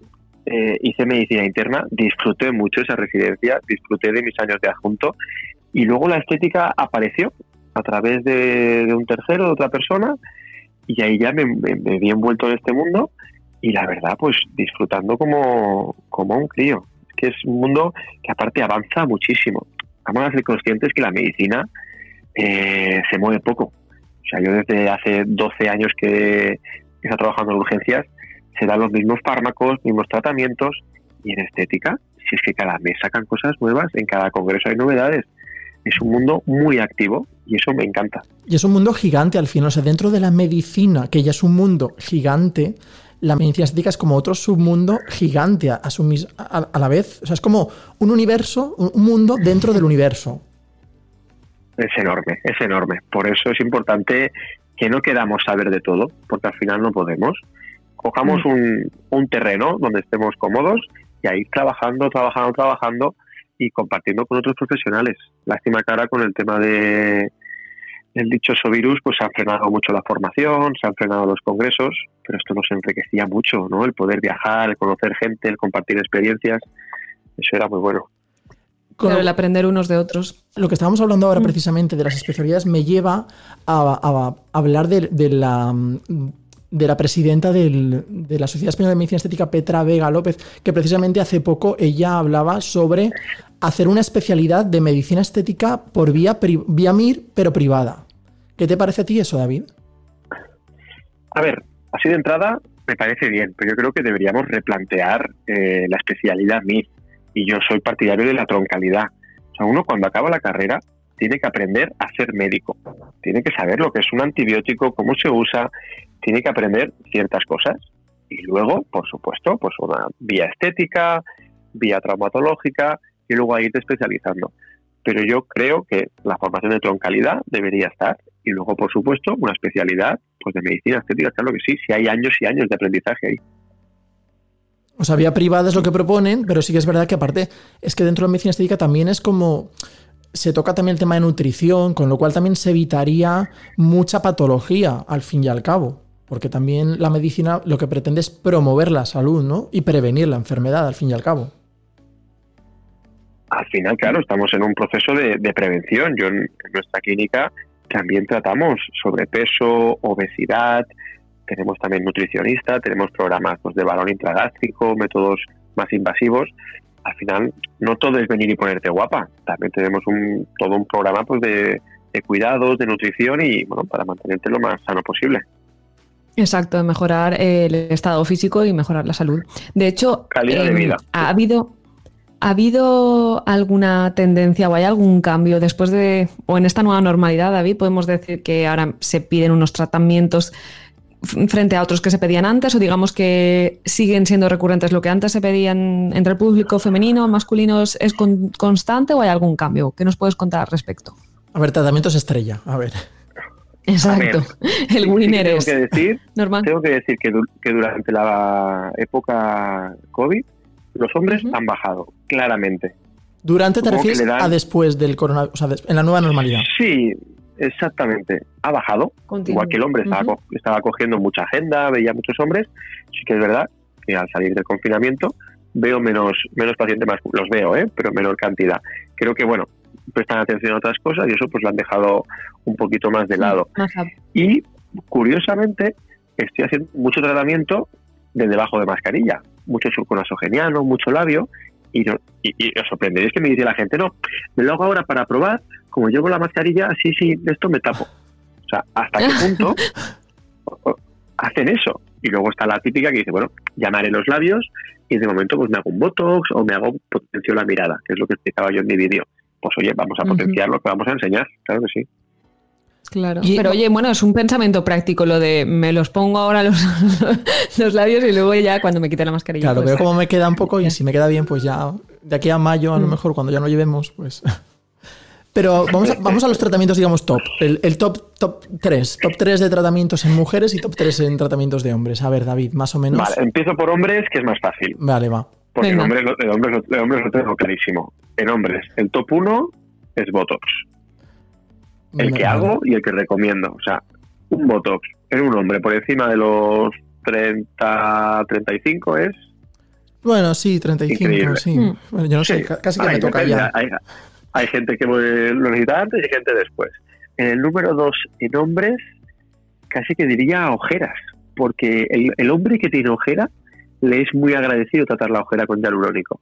eh, hice medicina interna, disfruté mucho esa residencia, disfruté de mis años de adjunto, y luego la estética apareció a través de, de un tercero, de otra persona, y ahí ya me, me- me vi envuelto en este mundo, y la verdad, pues disfrutando como, como un crío. Que es un mundo que aparte avanza muchísimo. Vamos a ser conscientes que la medicina eh, se mueve poco. O sea, yo desde hace 12 años que está trabajando en urgencias, se dan los mismos fármacos, mismos tratamientos, y en estética, si es que cada mes sacan cosas nuevas, en cada congreso hay novedades. Es un mundo muy activo y eso me encanta. Y es un mundo gigante al final. O sea, dentro de la medicina, que ya es un mundo gigante, la medicina estética es como otro submundo gigante a, a su mis- a- a la vez. O sea, es como un universo, un un mundo dentro del universo. Es enorme, es enorme. Por eso es importante que no queramos saber de todo, porque al final no podemos. Cojamos un, un terreno donde estemos cómodos y ahí trabajando, trabajando, trabajando y compartiendo con otros profesionales. Lástima que ahora con el tema de el dichoso virus, pues se han frenado mucho la formación, se han frenado los congresos, pero esto nos enriquecía mucho, ¿no? El poder viajar, el conocer gente, el compartir experiencias, eso era muy bueno. Con Claro, el aprender unos de otros. Lo que estábamos hablando ahora precisamente de las especialidades me lleva a, a- a hablar de, de la, de la presidenta del- de la Sociedad Española de Medicina Estética, Petra Vega López, que precisamente hace poco ella hablaba sobre hacer una especialidad de medicina estética por vía, vía MIR, pero privada. ¿Qué te parece a ti eso, David? A ver, así de entrada me parece bien, pero yo creo que deberíamos replantear eh, la especialidad MIR. Y yo soy partidario de la troncalidad. O sea, uno cuando acaba la carrera tiene que aprender a ser médico. Tiene que saber lo que es un antibiótico, cómo se usa, tiene que aprender ciertas cosas. Y luego, por supuesto, pues una vía estética, vía traumatológica y luego irte especializando. Pero yo creo que la formación de troncalidad debería estar y luego, por supuesto, una especialidad pues de medicina estética, claro que sí, si hay años y años de aprendizaje ahí. O sea, vía privada es lo que proponen, pero sí que es verdad que aparte es que dentro de la medicina estética también es como se toca también el tema de nutrición, con lo cual también se evitaría mucha patología al fin y al cabo, porque también la medicina lo que pretende es promover la salud, ¿no? Y prevenir la enfermedad al fin y al cabo. Al final, claro, estamos en un proceso de, de prevención. Yo en, nuestra clínica también tratamos sobrepeso, obesidad, tenemos también nutricionista, tenemos programas pues, de balón intragástrico, métodos más invasivos. Al final, no todo es venir y ponerte guapa. También tenemos un, todo un programa pues, de, de cuidados, de nutrición y bueno, para mantenerte lo más sano posible. Exacto, de mejorar el estado físico y mejorar la salud. De hecho, Calidad de em, vida. ha habido ¿Ha habido alguna tendencia o hay algún cambio después de, o en esta nueva normalidad, David, podemos decir que ahora se piden unos tratamientos frente a otros que se pedían antes o digamos que siguen siendo recurrentes lo que antes se pedían entre el público femenino, masculino, es es con- constante o hay algún cambio? ¿Qué nos puedes contar al respecto? A ver, tratamientos estrella. A ver. Exacto. El Sí, winner tengo es que decir, normal. tengo que decir que, du- que durante la época COVID los hombres han bajado, claramente. Durante te Supongo que refieres dan- a después del coronavirus, o sea, en la nueva normalidad. Sí, exactamente. Ha bajado, Continúa. igual que el hombre estaba, co- estaba cogiendo mucha agenda, veía muchos hombres. Sí que es verdad que al salir del confinamiento veo menos, menos pacientes más, los veo, ¿eh? pero menor cantidad. Creo que, bueno, prestan atención a otras cosas y eso pues lo han dejado un poquito más de lado. Y curiosamente estoy haciendo mucho tratamiento de debajo de mascarilla, mucho surco nasogeniano, mucho labio, y, no- y, y os sorprenderéis que me dice la gente, no, me lo hago ahora para probar, como llevo la mascarilla, sí, sí, de esto me tapo. O sea, ¿hasta qué punto hacen eso? Y luego está la típica que dice, bueno, llamaré los labios y de momento pues me hago un botox o me hago potencio la mirada, que es lo que explicaba yo en mi vídeo. Pues oye, vamos a potenciar lo que vamos a enseñar, claro que sí. Claro. Y- Pero oye, bueno, es un pensamiento práctico lo de me los pongo ahora los, los labios y luego ya cuando me quite la mascarilla. Claro, pues- veo cómo me queda un poco y si me queda bien, pues ya de aquí a mayo, a lo Mm. mejor, cuando ya no llevemos, pues. Pero vamos a, vamos a los tratamientos, digamos, top. El, el top, top 3. Top 3 de tratamientos en mujeres y top 3 en tratamientos de hombres. A ver, David, más o menos. Vale, empiezo por hombres, que es más fácil. Vale, va. Porque en hombres, lo- en, hombres, lo- en hombres lo tengo clarísimo. En hombres, el top 1 es Botox. El que hago y el que recomiendo. O sea, un Botox en un hombre por encima de los 30, 35 es... Bueno, sí, 35, Increíble. sí. Mm. Bueno, yo no sé, Sí. casi que Hay, me toca depende, ya. Hay, hay gente que lo necesita antes y gente después. En el número 2, en hombres, casi que diría ojeras. porque el, el hombre que tiene ojera le es muy agradecido tratar la ojera con hialurónico.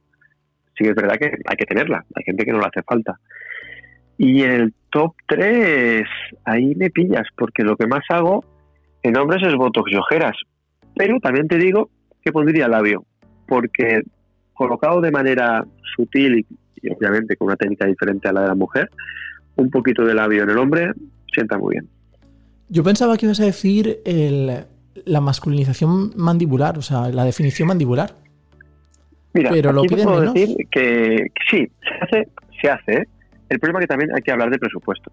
Sí que es verdad que hay que tenerla, hay gente que no le hace falta. Y en el top 3, ahí me pillas, porque lo que más hago en hombres es botox y ojeras. Pero también te digo que pondría labio, porque colocado de manera sutil y, y obviamente con una técnica diferente a la de la mujer, un poquito de labio en el hombre sienta muy bien. Yo pensaba que ibas a decir el- la masculinización mandibular, o sea, la definición mandibular. Mira, Pero lo te piden puedo menos. decir que, que sí, se hace, se hace. ¿eh? El problema es que también hay que hablar de presupuestos.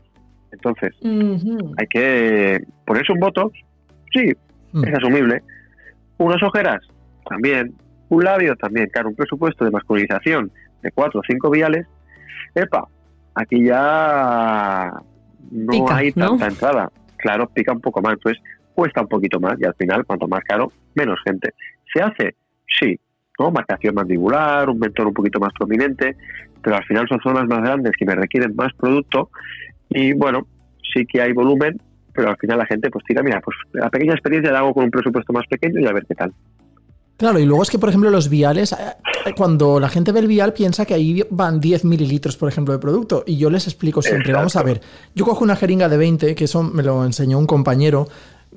Entonces, hay que ponerse un botox, sí, Mm. es asumible. Unas ojeras, también. Un labio, también. Claro, un presupuesto de masculinización de cuatro o cinco viales. Epa, aquí ya no Pica, hay ¿no? tanta entrada. Claro, pica un poco más. Entonces, cuesta un poquito más y al final, cuanto más caro, menos gente. ¿Se hace? Sí. ¿no? Marcación mandibular, un mentón un poquito más prominente, pero al final son zonas más grandes que me requieren más producto y bueno, sí que hay volumen, pero al final la gente pues tira, mira, pues la pequeña experiencia la hago con un presupuesto más pequeño y a ver qué tal. Claro, y luego es que, por ejemplo, los viales, eh, cuando la gente ve el vial, piensa que ahí van 10 mililitros, por ejemplo, de producto. Y yo les explico siempre, Exacto. vamos a ver, yo cojo una jeringa de 20, que eso me lo enseñó un compañero,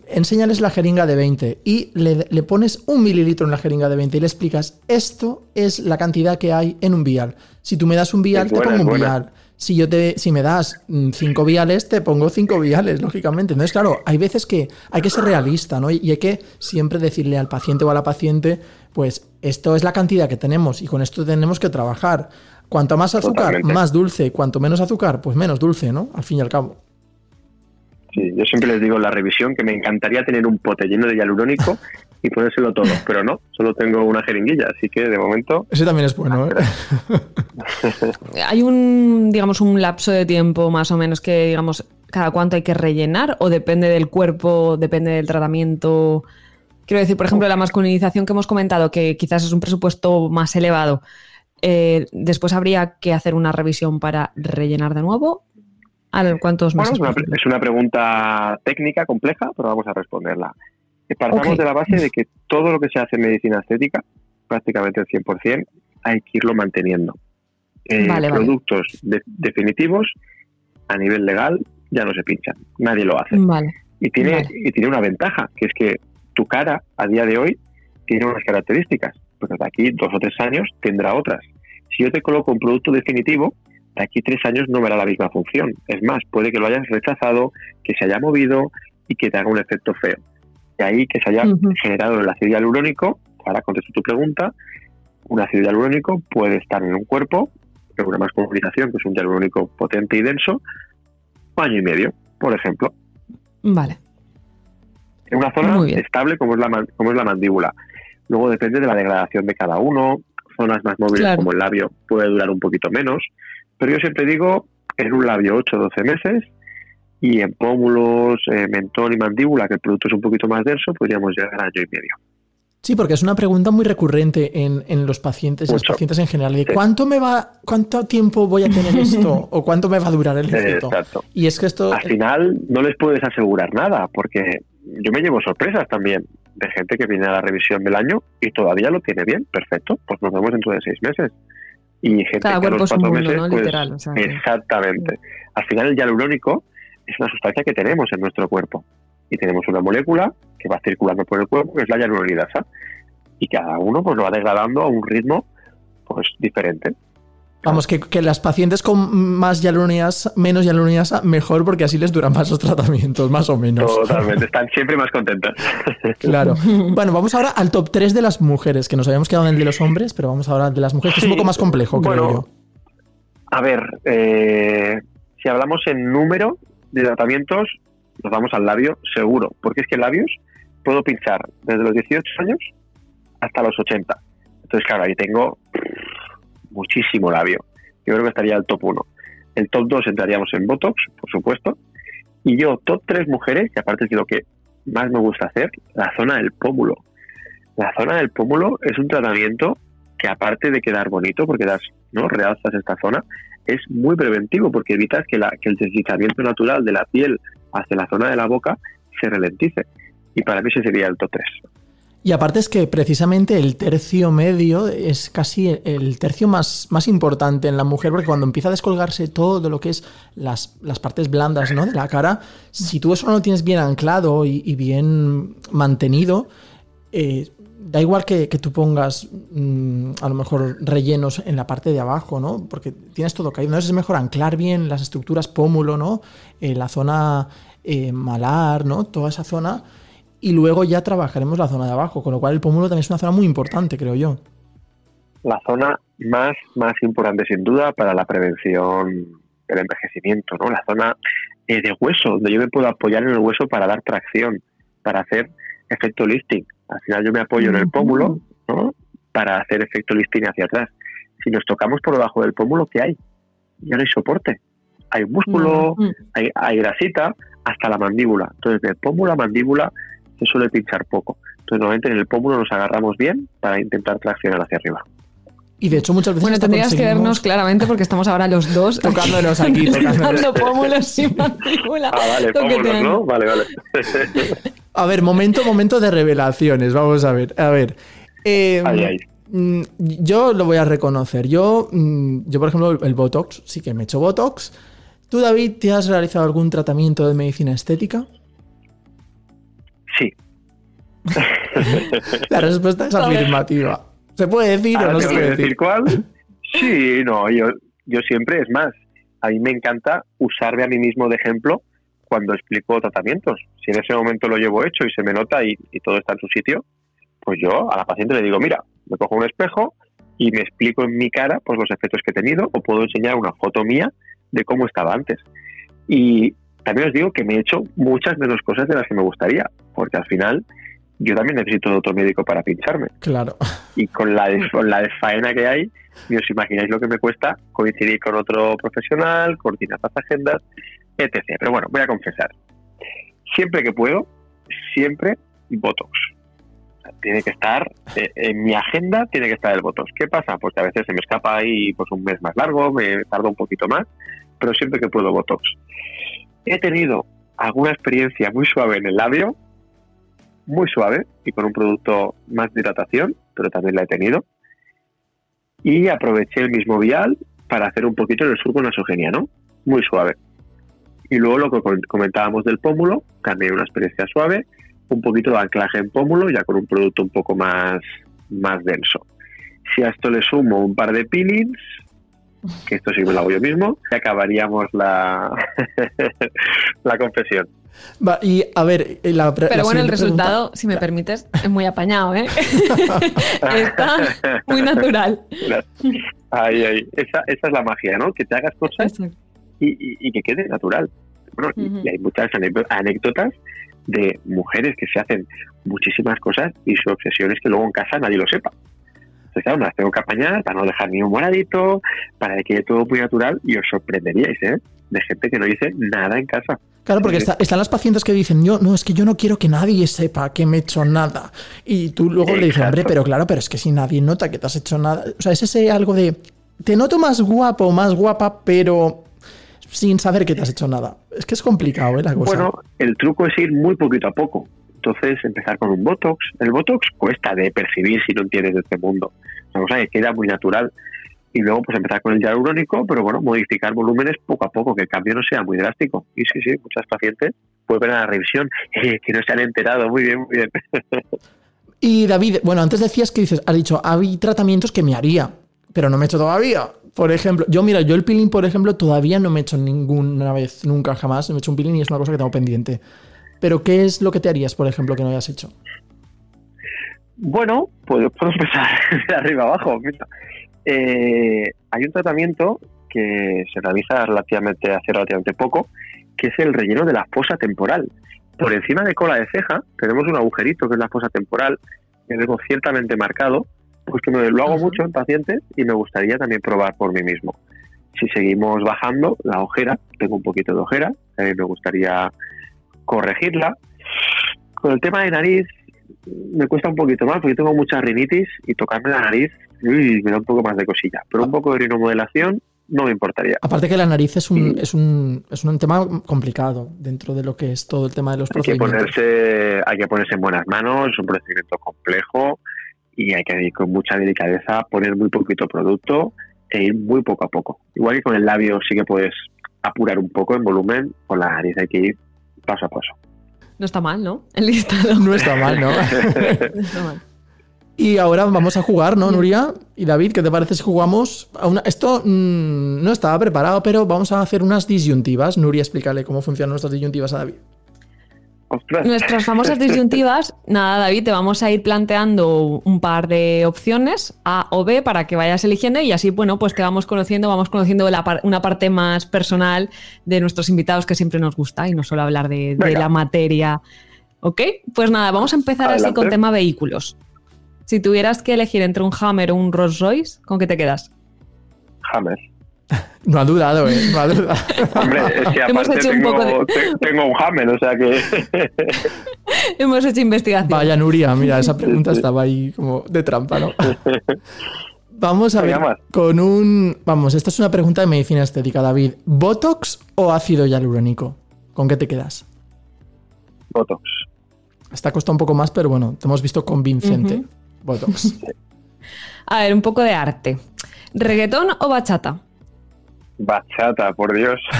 enséñales la jeringa de 20 y le, le pones un mililitro en la jeringa de 20 y le explicas, esto es la cantidad que hay en un vial. Si tú me das un vial, te pongo un buena. vial. Si yo te, si me das mm, cinco viales, te pongo cinco viales, lógicamente. Entonces, claro, hay veces que hay que ser realista, ¿no? Y hay que siempre decirle al paciente o a la paciente, pues esto es la cantidad que tenemos y con esto tenemos que trabajar. Cuanto más azúcar, Totalmente. más dulce. Cuanto menos azúcar, pues menos dulce, ¿no? Al fin y al cabo. Sí, yo siempre les digo en la revisión que me encantaría tener un pote lleno de hialurónico y ponérselo todo, pero no, solo tengo una jeringuilla, así que de momento Ese también es bueno, ¿eh? Hay un, digamos, un lapso de tiempo más o menos que, digamos, cada cuánto hay que rellenar o depende del cuerpo, depende del tratamiento. Quiero decir, por ejemplo, la masculinización que hemos comentado, que quizás es un presupuesto más elevado, eh, después habría que hacer una revisión para rellenar de nuevo. ¿A cuántos Bueno, meses? es una, es pregunta técnica, compleja, pero vamos a responderla. Eh, Partamos de la base de que todo lo que se hace en medicina estética, prácticamente el 100%, hay que irlo manteniendo. Eh, Vale, vale. productos de- definitivos, a nivel legal, ya no se pinchan. Nadie lo hace. Vale. Y tiene, y tiene una ventaja, que es que tu cara, a día de hoy, tiene unas características. Pues de aquí dos o tres años tendrá otras. Si yo te coloco un producto definitivo, de aquí tres años no verá la misma función. Es más, puede que lo hayas rechazado, que se haya movido y que te haga un efecto feo. De ahí que se haya generado el ácido hialurónico, ahora contesto tu pregunta, un ácido hialurónico puede estar en un cuerpo, en una masculinización, que es un hialurónico potente y denso, un año y medio, por ejemplo Vale. en una zona estable como es, la, como es la mandíbula. Luego depende de la degradación de cada uno. Zonas más móviles Claro. como el labio puede durar un poquito menos. Pero yo siempre digo, en un labio 8-12 meses y en pómulos, eh, mentón y mandíbula, que el producto es un poquito más denso, podríamos llegar a año y medio. Sí, porque es una pregunta muy recurrente en, en los pacientes y las Mucho. pacientes en general. De Sí. ¿cuánto me va, cuánto tiempo voy a tener esto? ¿O cuánto me va a durar el efecto? exacto. Y es que esto. Al final no les puedes asegurar nada, porque yo me llevo sorpresas también de gente que viene a la revisión del año y todavía lo tiene bien, perfecto, pues nos vemos dentro de seis meses. Y gente Cada que a los es un cuatro mundo, meses, ¿no? pues, Literal. o sea que- Exactamente. Al final el hialurónico es una sustancia que tenemos en nuestro cuerpo y tenemos una molécula que va circulando por el cuerpo que es la hialuronidasa y cada uno pues lo va degradando a un ritmo pues diferente. Vamos, que, que las pacientes con más hialuronidasa, menos hialuronidasa, mejor porque así les duran más los tratamientos, más o menos. Totalmente, están siempre más contentas. Claro. Bueno, vamos ahora al top 3 de las mujeres, que nos habíamos quedado en el de los hombres, pero vamos ahora al de las mujeres, que es un poco más complejo, creo bueno, yo. A ver, eh, si hablamos en número de tratamientos, nos vamos al labio seguro, porque es que labios puedo pinchar desde los 18 años hasta los 80. Entonces, claro, ahí tengo muchísimo labio. Yo creo que estaría el top 1. El top 2 entraríamos en Botox, por supuesto. Y yo, top 3 mujeres, que aparte es lo que más me gusta hacer, la zona del pómulo. La zona del pómulo es un tratamiento que aparte de quedar bonito, porque das, ¿no? realzas esta zona, es muy preventivo porque evitas que, la, que el deslizamiento natural de la piel hacia la zona de la boca se ralentice. Y para mí ese sería el top 3. Y aparte es que precisamente el tercio medio es casi el tercio más, más importante en la mujer, porque cuando empieza a descolgarse todo lo que es las, las partes blandas ¿no? de la cara, si tú eso no lo tienes bien anclado y, bien mantenido, eh, da igual que, que tú pongas mm, a lo mejor rellenos en la parte de abajo, ¿no? Porque tienes todo caído. Entonces es mejor anclar bien las estructuras pómulo, ¿no? Eh, la zona eh, malar, ¿no? Toda esa zona. Y luego ya trabajaremos la zona de abajo, con lo cual el pómulo también es una zona muy importante, creo yo. La zona más, más importante sin duda para la prevención del envejecimiento, ¿no? La zona eh, de hueso, donde yo me puedo apoyar en el hueso para dar tracción, para hacer efecto lifting. Al final yo me apoyo en el pómulo, ¿no? Para hacer efecto lifting hacia atrás. Si nos tocamos por debajo del pómulo, ¿qué hay? Ya no hay soporte. Hay músculo, Mm. hay, hay grasita, hasta la mandíbula. Entonces, de pómulo a mandíbula se suele pinchar poco. Entonces, normalmente en el pómulo nos agarramos bien para intentar traccionar hacia arriba. Y de hecho muchas veces Bueno, tendrías que vernos claramente porque estamos ahora los dos Tocándonos aquí, dando pómulos y mandíbula. Ah, vale, pómulos. ¿no? Vale, vale. A ver, momento, momento de revelaciones. Vamos a ver. A ver. Eh, Ahí, ahí. mm, Yo lo voy a reconocer. Yo, mm, yo, por ejemplo, el Botox, sí que me he hecho Botox. ¿Tú, David, te has realizado algún tratamiento de medicina estética? Sí. La respuesta es afirmativa. ¿Se puede decir o Ahora no se puede decir decir? cuál. Sí, no, yo, yo siempre, es más, a mí me encanta usarme a mí mismo de ejemplo cuando explico tratamientos. Si en ese momento lo llevo hecho y se me nota y, y todo está en su sitio, pues yo a la paciente le digo, mira, me cojo un espejo y me explico en mi cara pues los efectos que he tenido o puedo enseñar una foto mía de cómo estaba antes. Y también os digo que me he hecho muchas menos cosas de las que me gustaría, porque al final yo también necesito de otro médico para pincharme Claro. y con la, con la desfaena que hay, ni os imagináis lo que me cuesta coincidir con otro profesional, coordinar las agendas, etc. Pero bueno, voy a confesar. Siempre que puedo, siempre Botox. O sea, Tiene que estar, eh, en mi agenda tiene que estar el Botox. ¿Qué pasa? Pues que a veces se me escapa ahí pues un mes más largo, me tarda un poquito más, pero siempre que puedo Botox. He tenido alguna experiencia muy suave en el labio, muy suave y con un producto más de hidratación, pero también la he tenido. Y aproveché el mismo vial para hacer un poquito el surco nasogeniano, muy suave. Y luego lo que com- comentábamos del pómulo, también una experiencia suave, un poquito de anclaje en pómulo, ya con un producto un poco más, más denso. Si a esto le sumo un par de peelings, que esto sí me lo hago yo mismo, y acabaríamos la, la confesión. Va, y a ver, eh, la Pero la bueno, el pregunta- resultado, si me permites, es muy apañado, ¿eh? Está muy natural. Ahí, ahí. Esa, esa es la magia, ¿no? Que te hagas cosas y, y- y que quede natural. Bueno, y- hay muchas anécdo- anécdotas de mujeres que se hacen muchísimas cosas y su obsesión es que luego en casa nadie lo sepa. Entonces, claro, me las tengo que apañar para no dejar ni un moradito, para que quede todo muy natural y os sorprenderíais, ¿eh? De gente que no dice nada en casa. Claro, porque está- están las pacientes que dicen, yo, no, es que yo no quiero que nadie sepa que me he hecho nada. Y tú luego le dices, Exacto. hombre, pero claro, pero es que si nadie nota que te has hecho nada. O sea, es ese algo de, te noto más guapo, más guapa, pero sin saber que te has hecho nada. Es que es complicado, ¿eh? La cosa. Bueno, el truco es ir muy poquito a poco. Entonces, empezar con un Botox. El Botox cuesta de percibir si no entiendes de este mundo. Es una cosa que queda muy natural. Y luego, pues empezar con el hialurónico, pero bueno, modificar volúmenes poco a poco, que el cambio no sea muy drástico. Y sí, sí, muchas pacientes vuelven a la revisión, eh, que no se han enterado. Muy bien, muy bien. Y David, bueno, antes decías que dices, has dicho, hay tratamientos que me haría, pero no me he hecho todavía. Por ejemplo, yo mira, yo el peeling, por ejemplo, todavía no me he hecho ninguna vez, nunca jamás. Me he hecho un peeling y es una cosa que tengo pendiente. Pero ¿qué es lo que te harías, por ejemplo, que no hayas hecho? Bueno, pues puedo empezar de arriba abajo. Eh, hay un tratamiento que se realiza relativamente hace relativamente poco, que es el relleno de la fosa temporal. Por encima de cola de ceja tenemos un agujerito que es la fosa temporal, que tengo ciertamente marcado, pues que me, lo hago mucho en pacientes y me gustaría también probar por mí mismo. Si seguimos bajando la ojera, tengo un poquito de ojera, eh, me gustaría corregirla. Con el tema de nariz, me cuesta un poquito más porque tengo mucha rinitis y tocarme la nariz uy, me da un poco más de cosilla. Pero un poco de rinomodelación no me importaría. Aparte que la nariz es un, Sí. es un, es un tema complicado dentro de lo que es todo el tema de los Hay que ponerse, hay que ponerse en buenas manos, es un procedimiento complejo y hay que ir con mucha delicadeza, poner muy poquito producto e ir muy poco a poco. Igual que con el labio sí que puedes apurar un poco en volumen, con la nariz hay que ir paso a paso. No está mal, ¿no? El listado. No está mal, ¿no? No está mal. y ahora vamos a jugar, ¿no, Nuria? Y David, ¿qué te parece si jugamos? a una- Esto mm, no estaba preparado, pero vamos a hacer unas disyuntivas. Nuria, explícale cómo funcionan nuestras disyuntivas a David. Ostras. Nuestras famosas disyuntivas, nada, David, te vamos a ir planteando un par de opciones, A o B, para que vayas eligiendo y así, bueno, pues te vamos conociendo, vamos conociendo la par- una parte más personal de nuestros invitados que siempre nos gusta y no solo hablar de, la materia. ¿Ok? Pues nada, vamos a empezar así con tema vehículos. Si tuvieras que elegir entre un Hammer o un Rolls Royce, ¿con qué te quedas? Hammer. No ha dudado, ¿eh? No ha dudado. Hombre, es que Hemos aparte hecho un tengo, poco de- te- tengo un Hammer, o sea que Hemos hecho investigación. Vaya, Nuria, mira, esa pregunta estaba ahí como de trampa, ¿no? Vamos a ver con un... Vamos, esta es una pregunta de medicina estética, David. ¿Botox o ácido hialurónico? ¿Con qué te quedas? Botox. Esta cuesta un poco más, pero bueno, te hemos visto convincente. Botox. A ver, un poco de arte. ¿Reggaetón o bachata? Bachata, por Dios.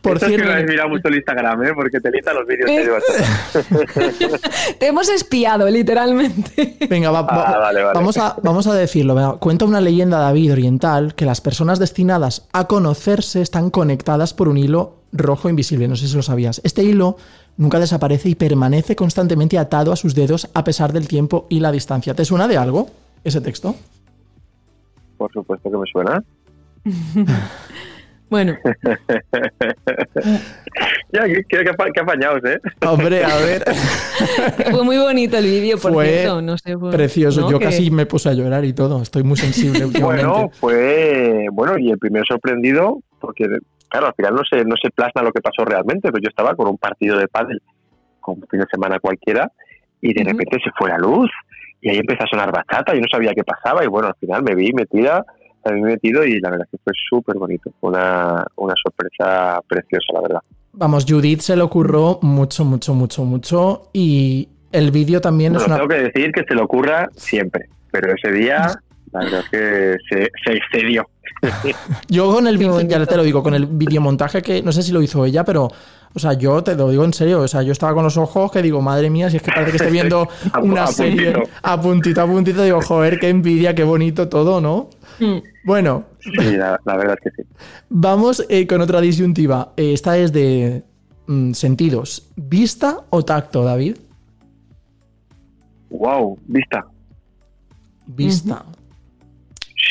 Por Esto es que cierto, no habéis mirado mucho el Instagram, ¿eh? Porque te lista los vídeos de. Te hemos espiado, literalmente. venga, va- va- Ah, vale, vale. Vamos, a, vamos a decirlo. venga. Cuenta una leyenda, David, oriental, que las personas destinadas a conocerse están conectadas por un hilo rojo invisible. No sé si lo sabías. Este hilo nunca desaparece y permanece constantemente atado a sus dedos a pesar del tiempo y la distancia. ¿Te suena de algo ese texto? Por supuesto que me suena. Bueno, Ya, que, que, que apañados, ¿eh? Hombre, a ver. fue muy bonito el vídeo, por Fue cierto. No sé, fue- Precioso. ¿no? Yo casi me puse a llorar y todo. Estoy muy sensible últimamente. Bueno, fue bueno y el primer sorprendido porque claro al final no se no se plasma lo que pasó realmente, pero yo estaba con un partido de pádel con un fin de semana cualquiera y de repente se fue la luz y ahí empezó a sonar bachata, yo no sabía qué pasaba y bueno al final me vi metida, me vi metido y la verdad que fue súper bonito, fue una, una sorpresa preciosa la verdad. Vamos, Judith se le ocurrió mucho, mucho, mucho, mucho. Y el vídeo también es Bueno, una. tengo que decir que se le ocurra siempre, pero ese día la verdad es que se, se excedió. Yo con el Qué vídeo, ya te lo digo, con el videomontaje que no sé si lo hizo ella, pero, o sea, yo te lo digo en serio, o sea, yo estaba con los ojos que digo, madre mía, si es que parece que estoy viendo A- una a serie puntito. a puntito a puntito, digo, joder, qué envidia, qué bonito todo, ¿no? Mm. Bueno, Sí, la, la verdad es que sí. vamos eh, con otra disyuntiva. Eh, esta es de mm, sentidos. ¿Vista o tacto, David? Wow, vista. Vista.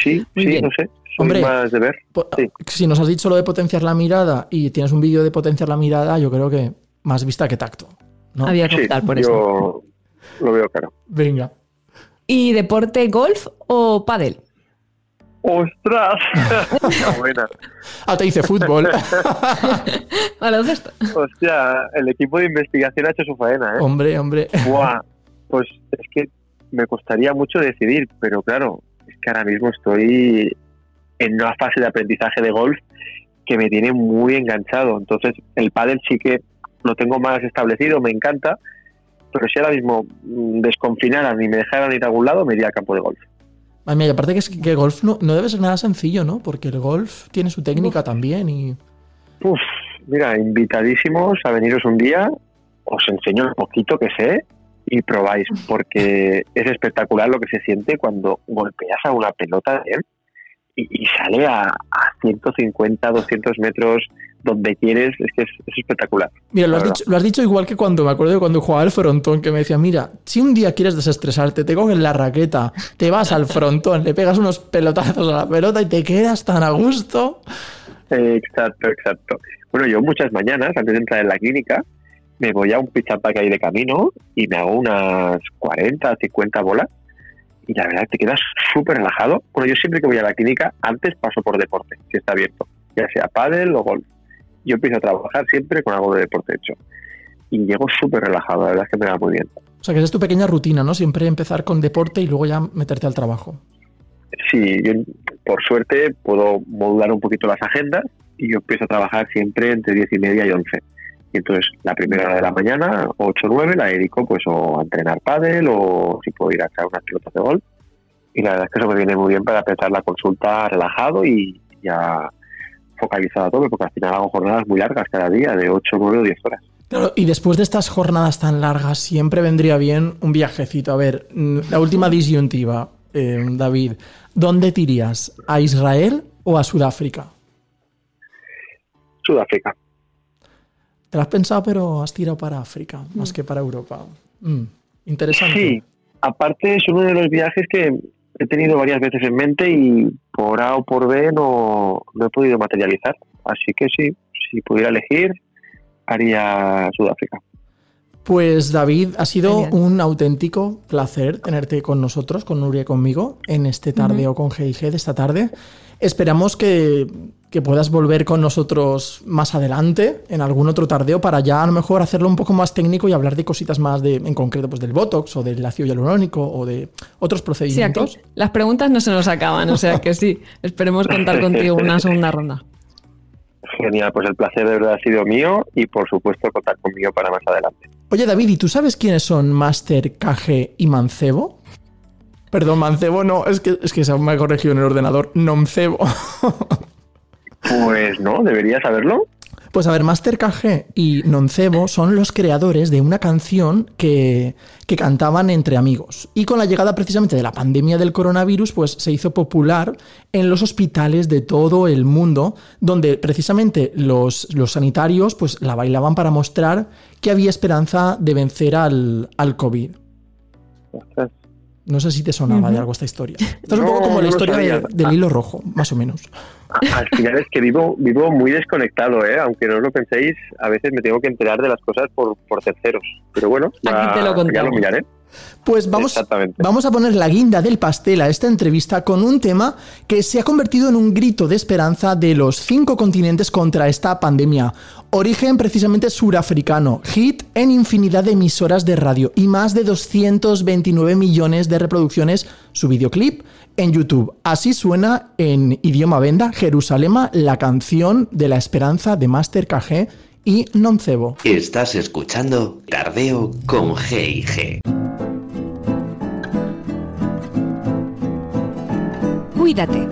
Sí, Muy sí, bien. no sé. Soy Hombre. más de ver. Po- Sí. Si nos has dicho lo de potenciar la mirada y tienes un vídeo de potenciar la mirada, yo creo que más vista que tacto. ¿no? Había que Sí, optar por yo eso. lo veo claro. Venga. ¿Y deporte golf o pádel? ¡Ostras! Buena. Ah, te dice fútbol. Baloncesto. Hostia, el equipo de investigación ha hecho su faena, ¿eh? hombre, hombre. Buah, pues es que me costaría mucho decidir, pero claro, es que ahora mismo estoy en una fase de aprendizaje de golf que me tiene muy enganchado. Entonces, el pádel sí que lo tengo más establecido, me encanta, pero si ahora mismo mm, desconfinaran y me dejaran ir a algún lado, me iría al campo de golf. Ay, mira, y aparte que, es que golf no, no debe ser nada sencillo, ¿no? Porque el golf tiene su técnica también y... Uf, mira, invitadísimos a veniros un día, os enseño un poquito que sé y probáis, porque es espectacular lo que se siente cuando golpeas a una pelota de él y, y sale a, a 150, 200 metros donde quieres, es que es, es espectacular. Mira, lo has, dicho, lo has dicho igual que cuando me acuerdo de cuando jugaba al frontón, que me decía, mira, si un día quieres desestresarte, te coges la raqueta, te vas al frontón, le pegas unos pelotazos a la pelota y te quedas tan a gusto. Exacto, exacto. Bueno, yo muchas mañanas, antes de entrar en la clínica, me voy a un up que hay de camino y me hago unas 40, 50 bolas y la verdad te quedas súper relajado. Bueno, yo siempre que voy a la clínica, antes paso por deporte, si está abierto, ya sea pádel o golf. Yo empiezo a trabajar siempre con algo de deporte hecho. Y llego súper relajado, la verdad es que me va muy bien. O sea, que esa es tu pequeña rutina, ¿no? Siempre empezar con deporte y luego ya meterte al trabajo. Sí, yo por suerte puedo modular un poquito las agendas y yo empiezo a trabajar siempre entre 10 y media y 11. Y entonces la primera hora de la mañana, 8 o 9, la dedico pues o a entrenar pádel o si puedo ir a echar unas pelotas de golf. Y la verdad es que eso me viene muy bien para empezar la consulta relajado y ya focalizado a tope, porque al final hago jornadas muy largas cada día, de 8, 9 o 10 horas. Claro, y después de estas jornadas tan largas, siempre vendría bien un viajecito. A ver, la última disyuntiva, eh, David. ¿Dónde te irías? ¿A Israel o a Sudáfrica? Sudáfrica. Te lo has pensado, pero has tirado para África, más que para Europa. Mm, interesante. Sí, aparte es uno de los viajes que he tenido varias veces en mente y por A o por B no, no he podido materializar. Así que sí, si pudiera elegir, haría Sudáfrica. Pues David, ha sido Genial. un auténtico placer tenerte con nosotros, con Nuria y conmigo, en este tarde o con GIG de esta tarde. Esperamos que, que puedas volver con nosotros más adelante, en algún otro tardeo, para ya a lo mejor hacerlo un poco más técnico y hablar de cositas más de, en concreto, pues del Botox o del ácido hialurónico o de otros Sí, aquí procedimientos. las preguntas no se nos acaban, o sea que sí, esperemos contar contigo una segunda ronda. Genial, pues el placer de verdad ha sido mío y por supuesto contar conmigo para más adelante. Oye, David, ¿y tú sabes quiénes son Master, KG y Mancebo? Perdón, Mancebo no, es que, es que se me ha corregido en el ordenador. Noncebo. Pues no, debería saberlo. Pues a ver, Master KG y Noncebo son los creadores de una canción que, que cantaban entre amigos. Y con la llegada precisamente de la pandemia del coronavirus, pues se hizo popular en los hospitales de todo el mundo, donde precisamente los, los sanitarios pues la bailaban para mostrar que había esperanza de vencer al, al COVID. No sé si te sonaba de algo esta historia. Esto es un poco como la no historia de- del hilo rojo, más o menos. Al final es que vivo, vivo muy desconectado, ¿eh? aunque no lo penséis, a veces me tengo que enterar de las cosas por, por terceros. Pero bueno, ya, Aquí te lo ya lo miraré. Pues vamos, vamos a poner la guinda del pastel a esta entrevista con un tema que se ha convertido en un grito de esperanza de los cinco continentes contra esta pandemia. Origen precisamente surafricano, hit en infinidad de emisoras de radio y más de 229 millones de reproducciones su videoclip en YouTube. Así suena en idioma venda Jerusalema la canción de la esperanza de Master KG y Noncebo. Estás escuchando Tardeo con G&G. Cuídate.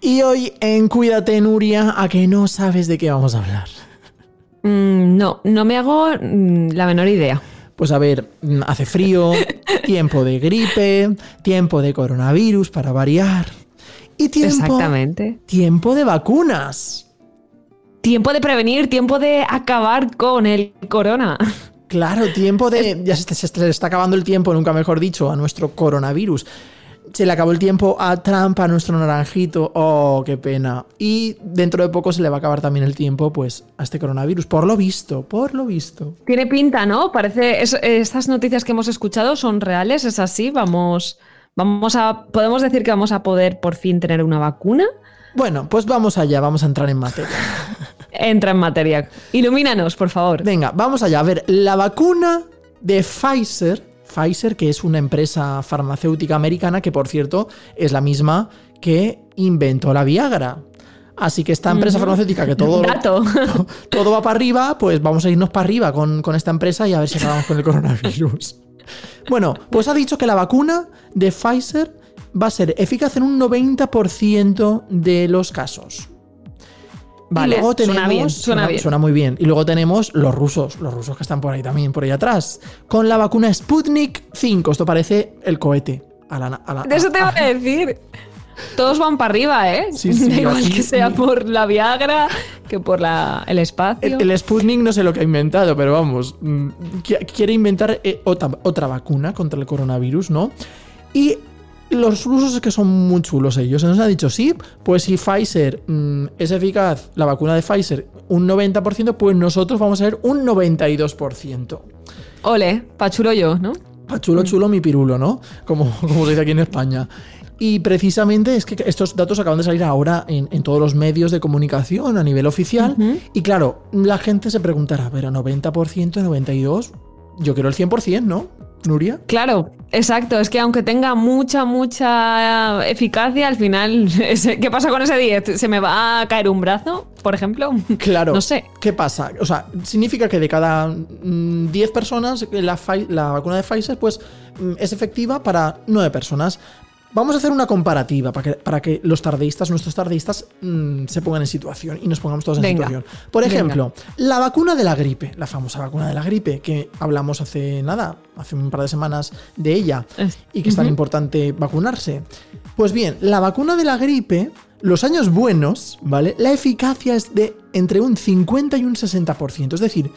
Y hoy en Cuídate Nuria, a que no sabes de qué vamos a hablar. Mm, no, no me hago mm, la menor idea. Pues a ver, mm, hace frío, tiempo de gripe, tiempo de coronavirus para variar. Y tiempo, Exactamente. tiempo de vacunas. Tiempo de prevenir, tiempo de acabar con el corona. Claro, tiempo de... Ya se, se- se está acabando el tiempo, nunca mejor dicho, a nuestro coronavirus. Se le acabó el tiempo a Trump, a nuestro naranjito. Oh, qué pena. Y dentro de poco se le va a acabar también el tiempo, pues, a este coronavirus. Por lo visto, por lo visto. Tiene pinta, ¿no? Parece. es- estas noticias que hemos escuchado son reales, es así. Vamos. Vamos a. ¿Podemos decir que vamos a poder por fin tener una vacuna? Bueno, pues vamos allá, vamos a entrar en materia. Entra en materia. Ilumínanos, por favor. Venga, vamos allá. A ver, la vacuna de Pfizer, Pfizer, que es una empresa farmacéutica americana, que por cierto es la misma que inventó la Viagra. Así que esta empresa farmacéutica que todo, Dato. todo va para arriba, pues vamos a irnos para arriba con, con esta empresa y a ver si acabamos con el coronavirus. Bueno, pues ha dicho que la vacuna de Pfizer va a ser eficaz en un 90% de los casos. Vale, y luego tenemos, suena bien, suena bien. suena muy bien. Y luego tenemos los rusos, los rusos que están por ahí también, por ahí atrás, con la vacuna Sputnik 5. Esto parece el cohete. A la, a la- De eso te a- voy a decir. Todos van para arriba, ¿eh? Sí, sí, da igual aquí- que sea por la Viagra que por la, el espacio. el, el Sputnik no sé lo que ha inventado, pero vamos, mm, qui- quiere inventar eh, otra, otra vacuna contra el coronavirus, ¿no? Y los rusos es que son muy chulos ellos. Se nos ha dicho, sí, pues si Pfizer mm, es eficaz, la vacuna de Pfizer, un 90%, pues nosotros vamos a ser un 92%. Ole, pachulo yo, ¿no? Pa chulo, chulo, mi pirulo, ¿no? Como, como se dice aquí en España. Y precisamente es que estos datos acaban de salir ahora en, en todos los medios de comunicación a nivel oficial. Y claro, la gente se preguntará, pero 90%, 92%, yo quiero el 100%, ¿no? Nuria. Claro, exacto. Es que aunque tenga mucha, mucha eficacia, al final, ¿qué pasa con ese 10? ¿Se me va a caer un brazo, por ejemplo? Claro. No sé. ¿Qué pasa? O sea, significa que de cada mm, 10 personas, la, Pfi- la vacuna de Pfizer, pues mm, es efectiva para 9 personas. Vamos a hacer una comparativa para que, para que los tardeístas, nuestros tardeístas, mm, se pongan en situación y nos pongamos todos en Venga. situación. Por Venga. ejemplo, la vacuna de la gripe, la famosa vacuna de la gripe, que hablamos hace nada, hace un par de semanas de ella, Es- y que es tan importante vacunarse. Pues bien, la vacuna de la gripe, los años buenos, ¿vale? La eficacia es de entre un 50 y un 60%. Es decir,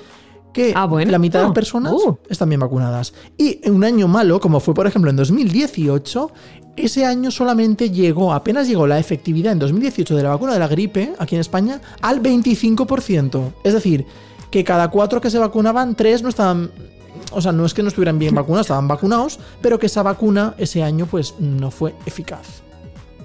que Ah, bueno. la mitad de las personas uh. están bien vacunadas. Y en un año malo, como fue por ejemplo en 2018, ese año solamente llegó, apenas llegó la efectividad en 2018 de la vacuna de la gripe, aquí en España, al 25%. Es decir, que cada cuatro que se vacunaban, tres no estaban... O sea, no es que no estuvieran bien vacunados, estaban vacunados, pero que esa vacuna ese año pues no fue eficaz.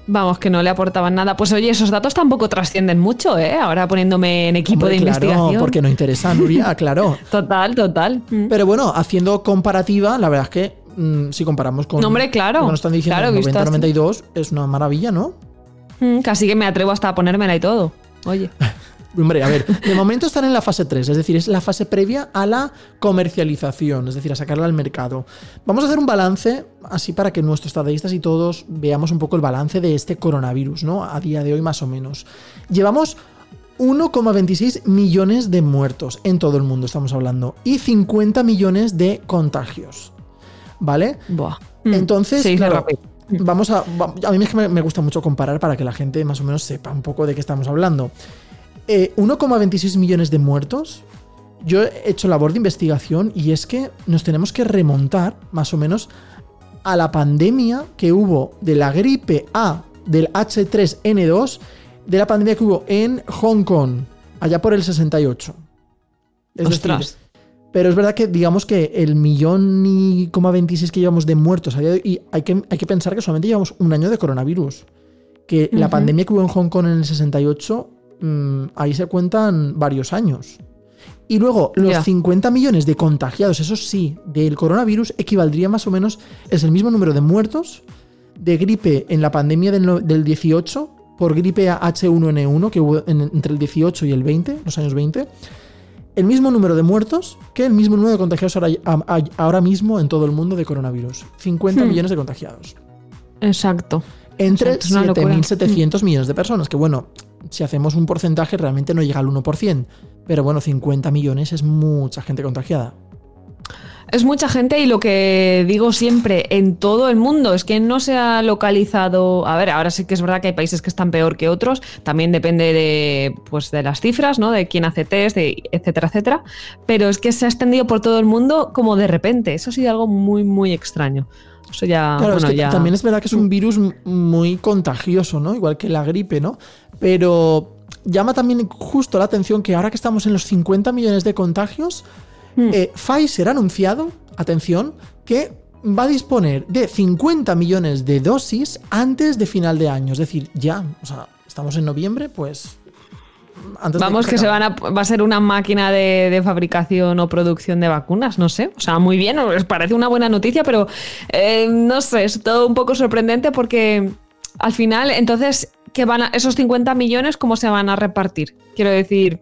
Vamos, que no le aportaban nada. Pues oye, esos datos tampoco trascienden mucho, ¿eh? Ahora poniéndome en equipo Hombre, de claro, investigación. porque no interesa, Nuria, claro. Total, total. Mm. Pero bueno, haciendo comparativa, la verdad es que mm, si comparamos con No, hombre, claro. lo que nos están diciendo Claro, visto así. 90-92, es una maravilla, ¿no? Mm, Casi que me atrevo hasta a ponérmela y todo. Oye. Hombre, a ver, de momento están en la fase 3, es decir, es la fase previa a la comercialización, es decir, a sacarla al mercado. Vamos a hacer un balance, así para que nuestros estadistas y todos veamos un poco el balance de este coronavirus, ¿no? A día de hoy más o menos. Llevamos 1,26 millones de muertos en todo el mundo, estamos hablando, y 50 millones de contagios. ¿Vale? Buah. Mm. Entonces, claro, vamos a. A mí es que me, me gusta mucho comparar para que la gente más o menos sepa un poco de qué estamos hablando. Eh, 1,26 millones de muertos. Yo he hecho labor de investigación y es que nos tenemos que remontar más o menos a la pandemia que hubo de la gripe A del H3N2, de la pandemia que hubo en Hong Kong, allá por el 68. Es Ostras. decir, pero es verdad que digamos que el millón y coma 26 que llevamos de muertos y hay que, hay que pensar que solamente llevamos un año de coronavirus. Que la pandemia que hubo en Hong Kong en el 68, mm, ahí se cuentan varios años. Y luego, los Ya. 50 millones de contagiados, eso sí, del coronavirus, equivaldría más o menos, es el mismo número de muertos de gripe en la pandemia del, no- del 18 por gripe H1N1 que hubo en- entre el 18 y el 20, los años 20. El mismo número de muertos que el mismo número de contagiados ahora, ahora mismo en todo el mundo de coronavirus. 50 Hmm. millones de contagiados. Exacto. Entre Exacto, es una locura. 7.700 millones de personas, que bueno, si hacemos un porcentaje realmente no llega al 1%. Pero bueno, 50 millones es mucha gente contagiada. Es mucha gente y lo que digo siempre en todo el mundo es que no se ha localizado. A ver, ahora sí que es verdad que hay países que están peor que otros. También depende de, pues, de las cifras, ¿no? De quién hace test, de etcétera, etcétera. Pero es que se ha extendido por todo el mundo como de repente. Eso ha sido algo muy, muy extraño. Eso ya. Claro, bueno, es que ya- también es verdad que es un virus m- muy contagioso, ¿no? Igual que la gripe, ¿no? Pero llama también justo la atención que ahora que estamos en los 50 millones de contagios, Hmm. eh, Pfizer ha anunciado, atención, que va a disponer de 50 millones de dosis antes de final de año. Es decir, ya, o sea, estamos en noviembre, pues... Antes Vamos, que se van a, va a ser una máquina de, de fabricación o producción de vacunas, no sé. O sea, muy bien, os parece una buena noticia, pero eh, no sé, es todo un poco sorprendente porque al final, entonces, ¿qué van a, esos 50 millones, cómo se van a repartir? Quiero decir,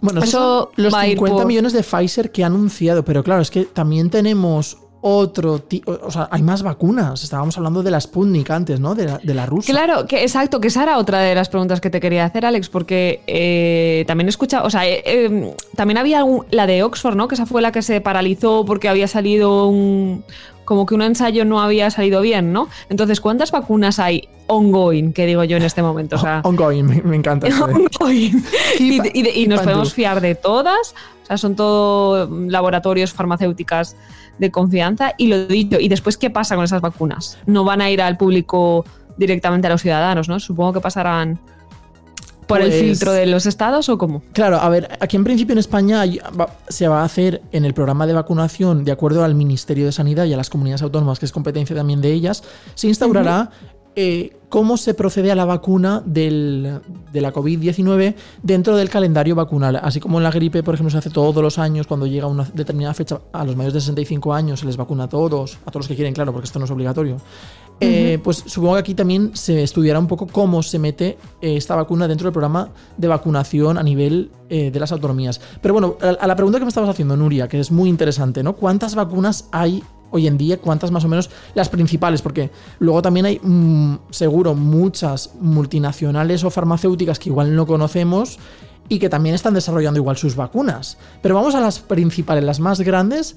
Bueno, Eso son los va a ir 50 por- millones de Pfizer que ha anunciado, pero claro, es que también tenemos otro tipo, o sea, hay más vacunas. Estábamos hablando de la Sputnik antes, ¿no? De la, de la rusa. Claro, que exacto, que esa era otra de las preguntas que te quería hacer, Alex, porque eh, también he escuchado, o sea, eh, eh, también había la de Oxford, ¿no? Que esa fue la que se paralizó porque había salido un. Como que un ensayo no había salido bien, ¿no? Entonces, ¿cuántas vacunas hay ongoing, que digo yo en este momento? O sea, Ongoing, me, me encanta. ongoing. y, y nos podemos fiar de todas. O sea, son todo laboratorios farmacéuticas de confianza. Y lo dicho, ¿y después qué pasa con esas vacunas? No van a ir al público directamente a los ciudadanos, ¿no? Supongo que pasarán. ¿Por el Pues- filtro de los estados o cómo? Claro, a ver, aquí en principio en España se va a hacer en el programa de vacunación, de acuerdo al Ministerio de Sanidad y a las comunidades autónomas, que es competencia también de ellas, se instaurará eh, cómo se procede a la vacuna del- de la COVID-19 dentro del calendario vacunal. Así como en la gripe, por ejemplo, se hace todos los años, cuando llega una determinada fecha, a los mayores de 65 años se les vacuna a todos, a todos los que quieren, claro, porque esto no es obligatorio. Eh, Pues supongo que aquí también se estudiará un poco cómo se mete eh, esta vacuna dentro del programa de vacunación a nivel eh, de las autonomías. Pero bueno, a, la pregunta que me estabas haciendo, Nuria, que es muy interesante, ¿no? ¿Cuántas vacunas hay hoy en día? ¿Cuántas más o menos las principales? Porque luego también hay, mm, seguro, muchas multinacionales o farmacéuticas que igual no conocemos y que también están desarrollando igual sus vacunas. Pero vamos a las principales, las más grandes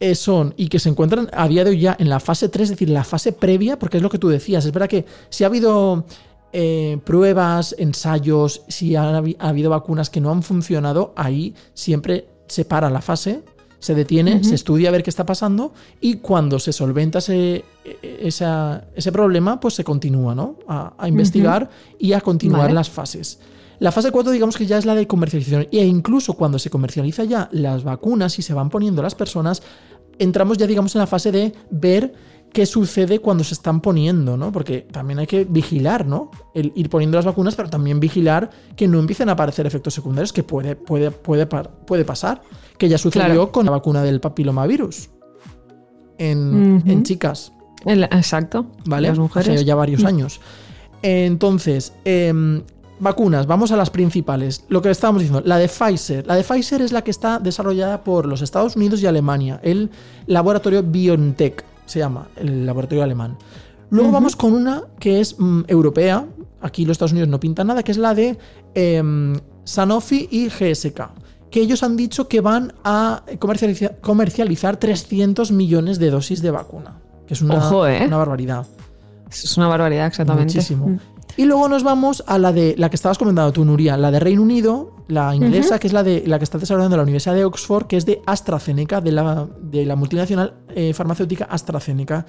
eh, son y que se encuentran a día de hoy ya en la fase 3, es decir, la fase previa, porque es lo que tú decías. Es verdad que si ha habido eh, pruebas, ensayos, si ha, habi- ha habido vacunas que no han funcionado, ahí siempre se para la fase, se detiene, se estudia a ver qué está pasando y cuando se solventa ese, e- esa- ese problema, pues se continúa ¿no? a, a investigar y a continuar Vale. las fases. La fase 4 digamos que ya es la de comercialización e incluso cuando se comercializa ya las vacunas y se van poniendo las personas, entramos ya digamos en la fase de ver qué sucede cuando se están poniendo, ¿no? Porque también hay que vigilar, ¿no? El ir poniendo las vacunas, pero también vigilar que no empiecen a aparecer efectos secundarios, que puede, puede, puede, puede pasar, que ya sucedió Claro. con la vacuna del papilomavirus en, en chicas. El- exacto. ¿vale? Las mujeres. Hace ya varios años. Entonces, em, vacunas, vamos a las principales. Lo que estábamos diciendo, la de Pfizer. La de Pfizer es la que está desarrollada por los Estados Unidos y Alemania. El laboratorio BioNTech se llama, el laboratorio alemán. Luego vamos con una que es mm, europea. Aquí los Estados Unidos no pintan nada, que es la de em, Sanofi y GSK. Que ellos han dicho que van a comercializa- comercializar 300 millones de dosis de vacuna. Que es una, Ojo, ¿eh? una barbaridad. Es una barbaridad, exactamente. Muchísimo. Mm. Y luego nos vamos a la de la que estabas comentando tú, Nuria, la de Reino Unido, la inglesa, que es la de la que está desarrollando la Universidad de Oxford, que es de AstraZeneca, de la, de la multinacional eh, farmacéutica AstraZeneca.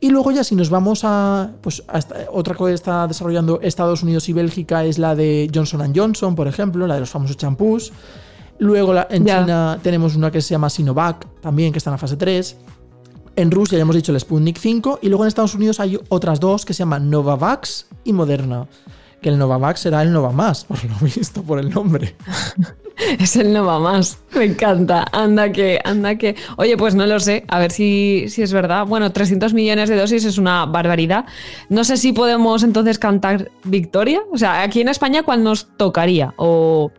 Y luego ya si nos vamos a, pues, a esta- otra cosa que está desarrollando Estados Unidos y Bélgica es la de Johnson Johnson, por ejemplo, la de los famosos champús. Luego la- en. China tenemos una que se llama Sinovac, también que está en la fase 3. En Rusia ya hemos dicho el Sputnik 5 y luego en Estados Unidos hay otras dos que se llaman Novavax y Moderna. Que el Novavax será el Novamás, por lo visto, por el nombre. Es el no va más. Me encanta. Anda que, anda que. Oye, pues no lo sé. A ver si, si es verdad. Bueno, 300 millones de dosis es una barbaridad. No sé si podemos entonces cantar victoria. O sea, aquí en España, ¿cuál nos tocaría? O,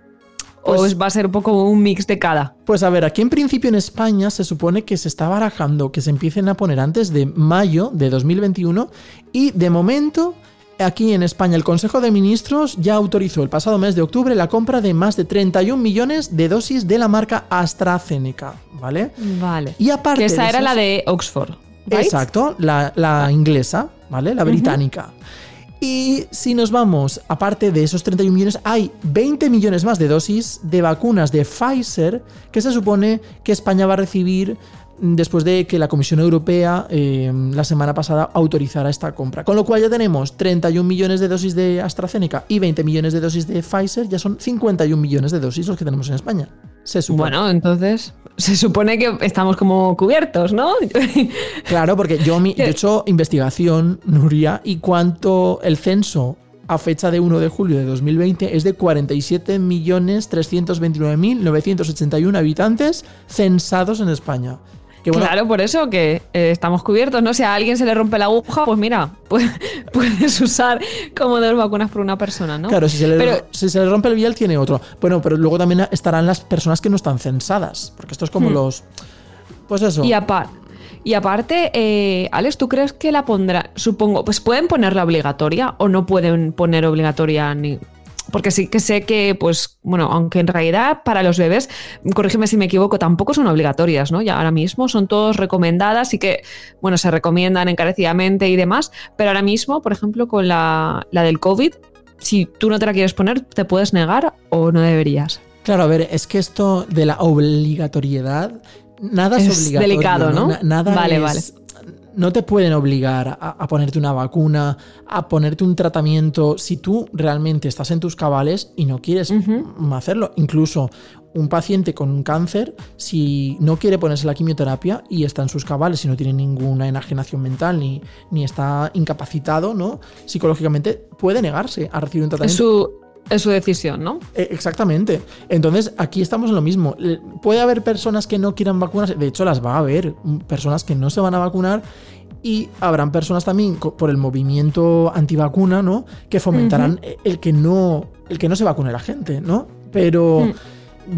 o Pues- es- va a ser un poco un mix de cada. Pues a ver, aquí en principio en España se supone que se está barajando que se empiecen a poner antes de mayo de 2021 y de momento aquí en España el Consejo de Ministros ya autorizó el pasado mes de octubre la compra de más de 31 millones de dosis de la marca AstraZeneca, ¿vale? Vale. Y aparte que esa de era esas- la de Oxford. ¿right? Exacto, la, la inglesa, ¿vale? La británica. Y si nos vamos, aparte de esos 31 millones, hay 20 millones más de dosis de vacunas de Pfizer que se supone que España va a recibir después de que la Comisión Europea eh, la semana pasada autorizara esta compra. Con lo cual ya tenemos 31 millones de dosis de AstraZeneca y 20 millones de dosis de Pfizer, ya son 51 millones de dosis los que tenemos en España. Se supone. Bueno, entonces se supone que estamos como cubiertos, ¿no? Claro, porque yo, mi- yo he hecho investigación, Nuria, y cuánto el censo a fecha de 1 de julio de 2020 es de 47.329.981 habitantes censados en España. Bueno, claro, por eso que eh, estamos cubiertos, ¿no? Si a alguien se le rompe la aguja, pues mira, pu- puedes usar como dos vacunas por una persona, ¿no? claro, si se, le, Pero- si se le rompe el vial tiene otro. Bueno, pero luego también estarán las personas que no están censadas, porque esto es como Hmm. los... Pues eso. Y, apar- y aparte, eh, Alex, ¿tú crees que la pondrá? Supongo, pues pueden ponerla obligatoria o no pueden poner obligatoria ni. Porque sí que sé que, pues, bueno, aunque en realidad para los bebés, corrígeme si me equivoco, tampoco son obligatorias, ¿no? Ya ahora mismo son todos recomendadas y que, bueno, se recomiendan encarecidamente y demás, pero ahora mismo, por ejemplo, con la, la del COVID, si tú no te la quieres poner, ¿te puedes negar o no deberías? Claro, a ver, es que esto de la obligatoriedad, nada es, Es obligatorio. delicado, ¿no? Na- nada Vale, es- vale. No te pueden obligar a, a ponerte una vacuna, a ponerte un tratamiento si tú realmente estás en tus cabales y no quieres hacerlo. Incluso un paciente con un cáncer, si no quiere ponerse la quimioterapia y está en sus cabales y no tiene ninguna enajenación mental ni, ni está incapacitado, ¿no? Psicológicamente puede negarse a recibir un tratamiento. su, es su decisión, ¿no? Eh, Exactamente. Entonces, aquí estamos en lo mismo. Puede haber personas que no quieran vacunarse, de hecho las va a haber, mm, personas que no se van a vacunar y habrán personas también por el movimiento antivacuna, ¿no? Que fomentarán el que no el que no se vacune la gente, ¿no? Pero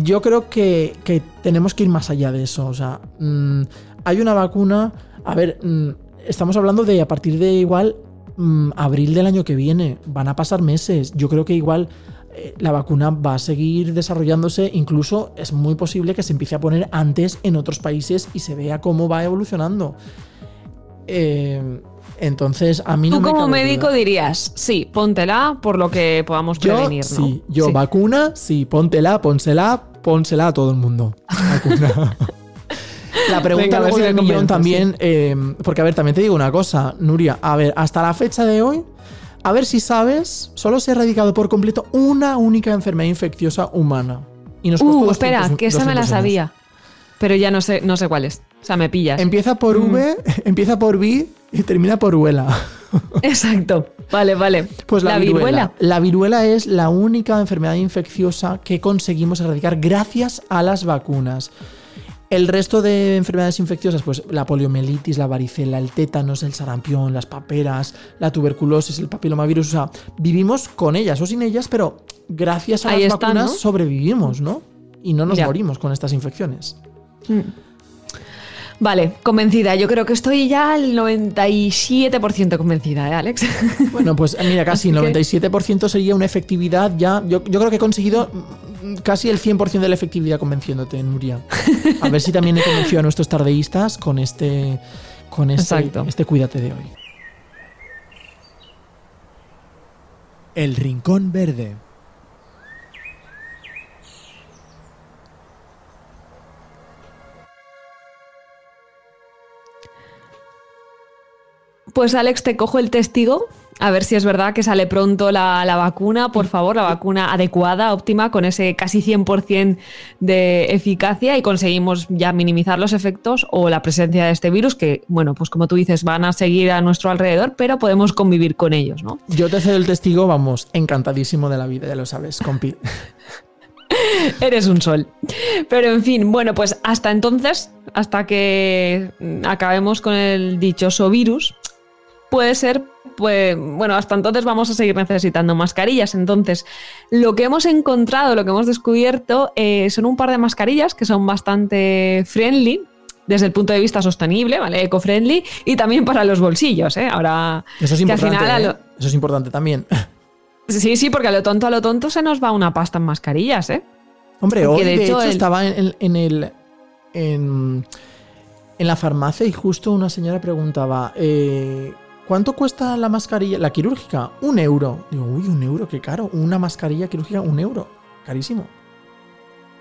yo creo que, que tenemos que ir más allá de eso. O sea, mm, hay una vacuna. A ver, mm, estamos hablando de a partir de igual mm, abril del año que viene. Van a pasar meses. Yo creo que igual eh, la vacuna va a seguir desarrollándose. Incluso es muy posible que se empiece a poner antes en otros países y se vea cómo va evolucionando. Eh, entonces, a mí no Tú me como médico duda. dirías, sí, póntela por lo que podamos Yo, prevenir, ¿no? sí, yo vacuna, sí, póntela, pónsela, pónsela a todo el mundo. Vacuna. La pregunta Venga, a ver luego si del me millón también, eh, porque a ver, también te digo una cosa, Nuria, a ver, hasta la fecha de hoy, a ver si sabes, solo se ha erradicado por completo una única enfermedad infecciosa humana. Y nos costó Uh, 200 espera, que esa me la 200 años. sabía. Pero ya no sé, no sé cuál es. O sea, me pillas. Empieza por V, empieza por V y termina por Uela. Exacto. Vale, vale. Pues la, viruela. La viruela es la única enfermedad infecciosa que conseguimos erradicar gracias a las vacunas. El resto de enfermedades infecciosas, pues la poliomielitis, la varicela, el tétanos, el sarampión, las paperas, la tuberculosis, el papilomavirus, o sea, vivimos con ellas o sin ellas, pero gracias a Ahí las vacunas ¿no? sobrevivimos, ¿no? Y no nos Ya. morimos con estas infecciones. Vale, convencida. Yo creo que estoy ya al 97% convencida, ¿eh, Alex? Bueno, pues mira, casi el 97% sería una efectividad ya. Yo, yo creo que he conseguido casi el 100% de la efectividad convenciéndote, Nuria. A ver si también he convencido a nuestros tardeístas con este, con este, Exacto. este cuídate de hoy. El Rincón Verde. Pues Alex, te cojo el testigo. A ver si es verdad que sale pronto la, la vacuna, por favor, la vacuna adecuada, óptima, con ese casi 100% de eficacia y conseguimos ya minimizar los efectos o la presencia de este virus que, bueno, pues como tú dices, van a seguir a nuestro alrededor, pero podemos convivir con ellos, ¿no? Yo te cedo el testigo, vamos, encantadísimo de la vida, ya lo sabes, compi. Eres un sol. Pero en fin, bueno, pues hasta entonces, hasta que mm, acabemos con el dichoso virus, puede ser, pues, bueno, hasta entonces vamos a seguir necesitando mascarillas. Entonces, lo que hemos encontrado, lo que hemos descubierto, eh, son un par de mascarillas que son bastante friendly desde el punto de vista sostenible, ¿vale? Eco-friendly y también para los bolsillos, ¿eh? Ahora, Eso es al importante. final ¿eh? lo- Eso es importante también. Sí, sí, porque a lo tonto, a lo tonto se nos va una pasta en mascarillas, ¿eh? Hombre, hoy de hecho el- estaba en, el- en el. En, en la farmacia y justo una señora preguntaba: eh, ¿Cuánto cuesta la mascarilla? La quirúrgica, un euro. Digo, uy, un euro, qué caro. Una mascarilla quirúrgica, un euro. Carísimo.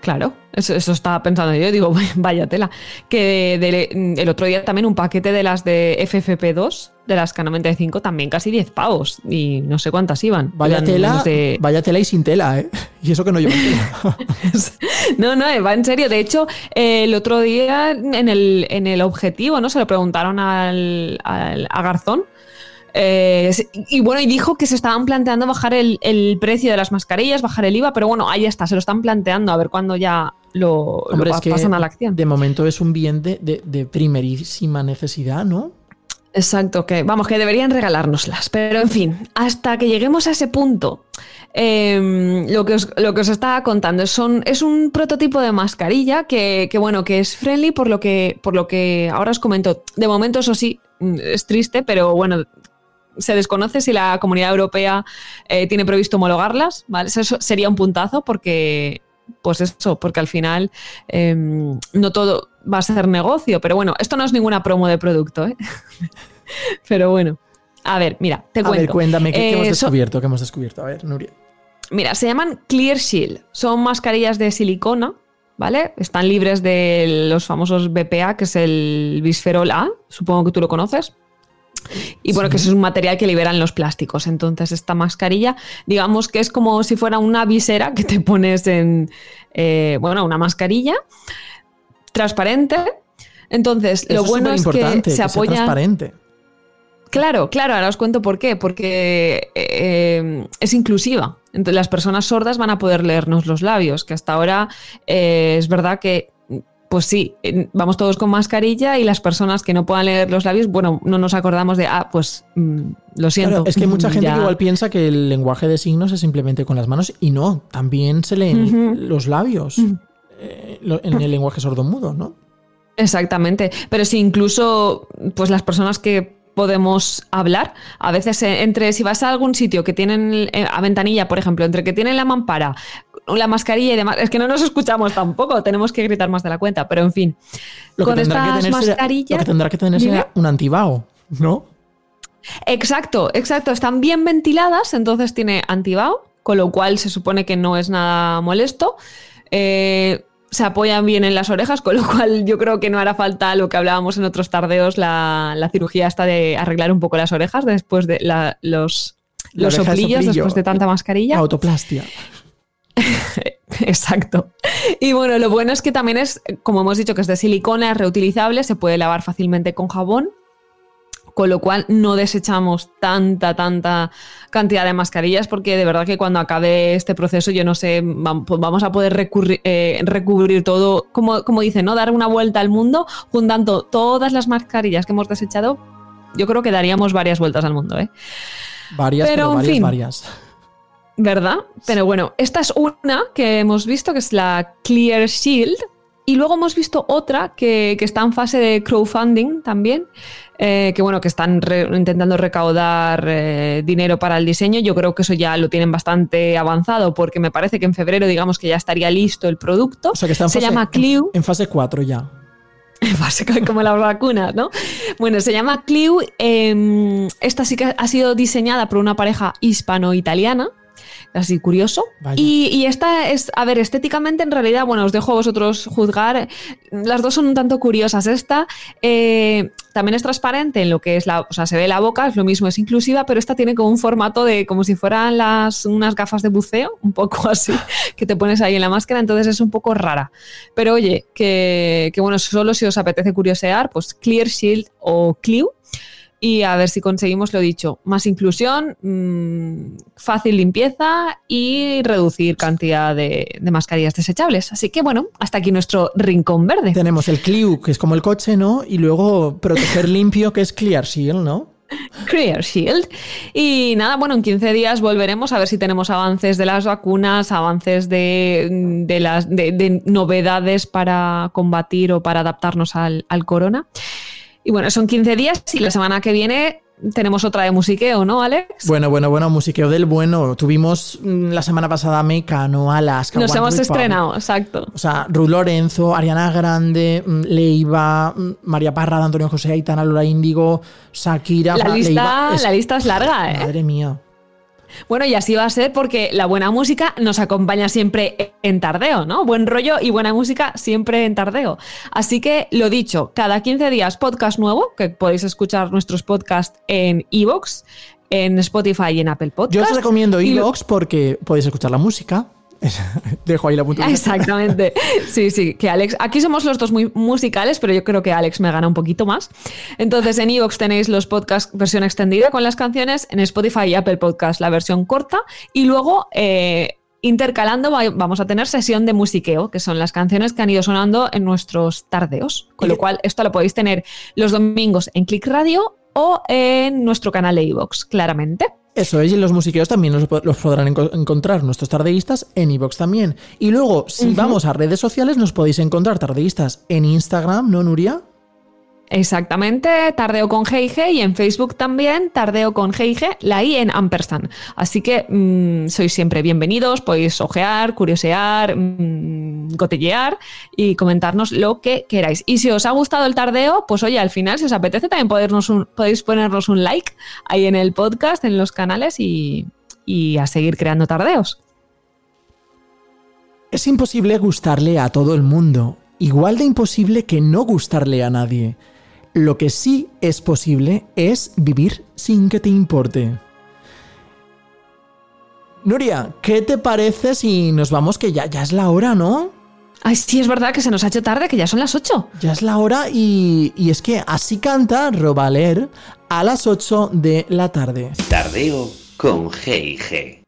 Claro, eso, eso estaba pensando yo, digo, vaya tela. Que de- el otro día también un paquete de las de FFP2, de las K95, también casi 10 pavos. Y no sé cuántas iban. Vaya tela, de- vaya tela y sin tela, ¿eh? Y eso que no lleva tela. No, no, va en serio. De hecho, eh, el otro día en el, en el objetivo, ¿no? Se lo preguntaron al, al- a Garzón. Eh, y bueno, y dijo que se estaban planteando bajar el, el precio de las mascarillas, bajar el IVA, pero bueno, ahí está, se lo están planteando a ver cuándo ya lo, lo Hombre, pa- es que pasan a la acción. de momento es un bien de, de- de primerísima necesidad, ¿no? Exacto, que vamos, que deberían regalárnoslas. Pero en fin, hasta que lleguemos a ese punto, eh, lo, que os, lo que os estaba contando son, es un prototipo de mascarilla que, que, bueno, que es friendly por lo que, por lo que ahora os comento. De momento, eso sí, mm, es triste, pero bueno. Se desconoce si la comunidad europea eh, tiene previsto homologarlas, ¿vale? Eso sería un puntazo porque, pues eso, porque al final eh, no todo va a ser negocio, pero bueno, esto no es ninguna promo de producto, ¿eh? pero bueno, a ver, mira, te A cuento. ver, cuéntame, ¿qué, hemos Eh, so- descubierto? ¿Qué hemos descubierto? A ver, Nuria. Mira, se llaman Clear Shield. Son mascarillas de silicona, ¿vale? Están libres de los famosos BPA, que es el bisferol A, supongo que tú lo conoces. Y bueno, que eso es un material que liberan los plásticos. Entonces, esta mascarilla, digamos que es como si fuera una visera que te pones en, eh, bueno, una mascarilla transparente. Entonces, lo Eso bueno es que se apoya. transparente. Claro, claro, ahora os cuento por qué. Porque eh, es inclusiva. Entonces, las personas sordas van a poder leernos los labios, que hasta ahora eh, es verdad que, pues sí, vamos todos con mascarilla y las personas que no puedan leer los labios, bueno, no nos acordamos de, ah, pues mm, lo siento. Claro, es que mucha gente ya. que igual piensa que el lenguaje de signos es simplemente con las manos y no, también se leen los labios eh, en el lenguaje sordomudo, ¿no? Exactamente. Pero si incluso, pues las personas que podemos hablar, a veces eh, entre si vas a algún sitio que tienen eh, a ventanilla, por ejemplo, entre que tienen la mampara, la mascarilla y demás, es que no nos escuchamos tampoco, tenemos que gritar más de la cuenta, pero en fin. Lo Con que estas será- mascarillas. lo que tendrá que tener será un antibao, ¿no? Exacto, exacto. Están bien ventiladas, entonces tiene antibao, con lo cual se supone que no es nada molesto. Eh, se apoyan bien en las orejas, con lo cual yo creo que no hará falta lo que hablábamos en otros tardeos, la, la cirugía hasta de arreglar un poco las orejas después de la- los, los soplillos, soplillo. después de tanta mascarilla. Autoplastia. Exacto. Y bueno, lo bueno es que también es, como hemos dicho, que es de silicona, es reutilizable, se puede lavar fácilmente con jabón, con lo cual no desechamos tanta, tanta cantidad de mascarillas, porque de verdad que cuando acabe este proceso, yo no sé, pues vamos a poder recurri- eh, recubrir todo, como, como dicen, ¿no? Dar una vuelta al mundo juntando todas las mascarillas que hemos desechado. Yo creo que daríamos varias vueltas al mundo, ¿eh? Varias, Pero, pero, en varias, fin. varias. ¿Verdad? Pero bueno, esta es una que hemos visto, que es la Clear Shield. Y luego hemos visto otra que, que está en fase de crowdfunding también, eh, que bueno, que están re- intentando recaudar eh, dinero para el diseño. Yo creo que eso ya lo tienen bastante avanzado, porque me parece que en febrero, digamos que ya estaría listo el producto. O sea que está en Se fase, llama Clio. En fase 4 ya. Básicamente como las vacunas, ¿no? Bueno, se llama Clio. eh, esta sí que ha sido diseñada por una pareja hispano-italiana. Así curioso. Y, y esta es, a ver, estéticamente en realidad, bueno, os dejo a vosotros juzgar. Las dos son un tanto curiosas. Esta eh, también es transparente en lo que es la, o sea, se ve la boca, es lo mismo, es inclusiva, pero esta tiene como un formato de, como si fueran las, unas gafas de buceo, un poco así, que te pones ahí en la máscara, entonces es un poco rara. Pero oye, que, que bueno, solo si os apetece curiosear, pues Clear Shield o Clio. Y a ver si conseguimos lo dicho, más inclusión, mm, fácil limpieza y reducir cantidad de, de mascarillas desechables. Así que bueno, hasta aquí nuestro rincón verde. Tenemos el Clio, que es como el coche, ¿no? Y luego proteger limpio, que es Clear Shield, ¿no? Clear Shield. Y nada, bueno, en 15 días volveremos a ver si tenemos avances de las vacunas, avances de, de las, de, de novedades para combatir o para adaptarnos al, al corona. Y bueno, son 15 días y la semana que viene tenemos otra de musiqueo, ¿no, Alex? Bueno, bueno, bueno, musiqueo del bueno. Tuvimos mm, la semana pasada Mecano, Alaska. Nos One hemos estrenado, exacto. O sea, Ruth Lorenzo, Ariana Grande, mm, Leiva, mm, María Parra, Antonio José, Aitana, Lola Índigo, Shakira. La lista, Leiva es- la lista es larga, ¿eh? Madre mía. Bueno, y así va a ser porque la buena música nos acompaña siempre en tardeo, ¿no? Buen rollo y buena música siempre en tardeo. Así que lo dicho, cada 15 días podcast nuevo, que podéis escuchar nuestros podcasts en Evox, en Spotify y en Apple Yo Podcasts. os recomiendo Evox porque podéis escuchar la música. Dejo ahí la puntuación. Exactamente. Sí, sí, que Alex. Aquí somos los dos muy musicales, pero yo creo que Alex me gana un poquito más. Entonces, en Evox tenéis los podcasts versión extendida con las canciones, en Spotify y Apple Podcast la versión corta, y luego. eh, Intercalando va- vamos a tener sesión de musiqueo, que son las canciones que han ido sonando en nuestros tardeos. Con lo cual, esto lo podéis tener los domingos en Click Radio o en nuestro canal de Evox, claramente. Eso es, y los musiqueos también los, po- los podrán enco- encontrar nuestros tardeístas en iVoox también. Y luego, si vamos a redes sociales, nos podéis encontrar tardeístas en Instagram, ¿no, Nuria? Exactamente, Tardeo con GIG y en Facebook también, Tardeo con GIG, la I en ampersand. Así que mm, sois siempre bienvenidos, podéis ojear, curiosear, mm, gotellear y comentarnos lo que queráis. Y si os ha gustado el tardeo, pues oye, al final, si os apetece, también podernos podéis ponernos un like ahí en el podcast, en los canales y a seguir creando tardeos. Es imposible gustarle a todo el mundo, igual de imposible que no gustarle a nadie. Lo que sí es posible es vivir sin que te importe. Nuria, ¿qué te parece si nos vamos que ya, ya es la hora, ¿no? Ay, sí, es verdad que se nos ha hecho tarde, que ya son las 8. Ya es la hora y, y es que así canta Robaler a las 8 de la tarde. Tardeo con G&G.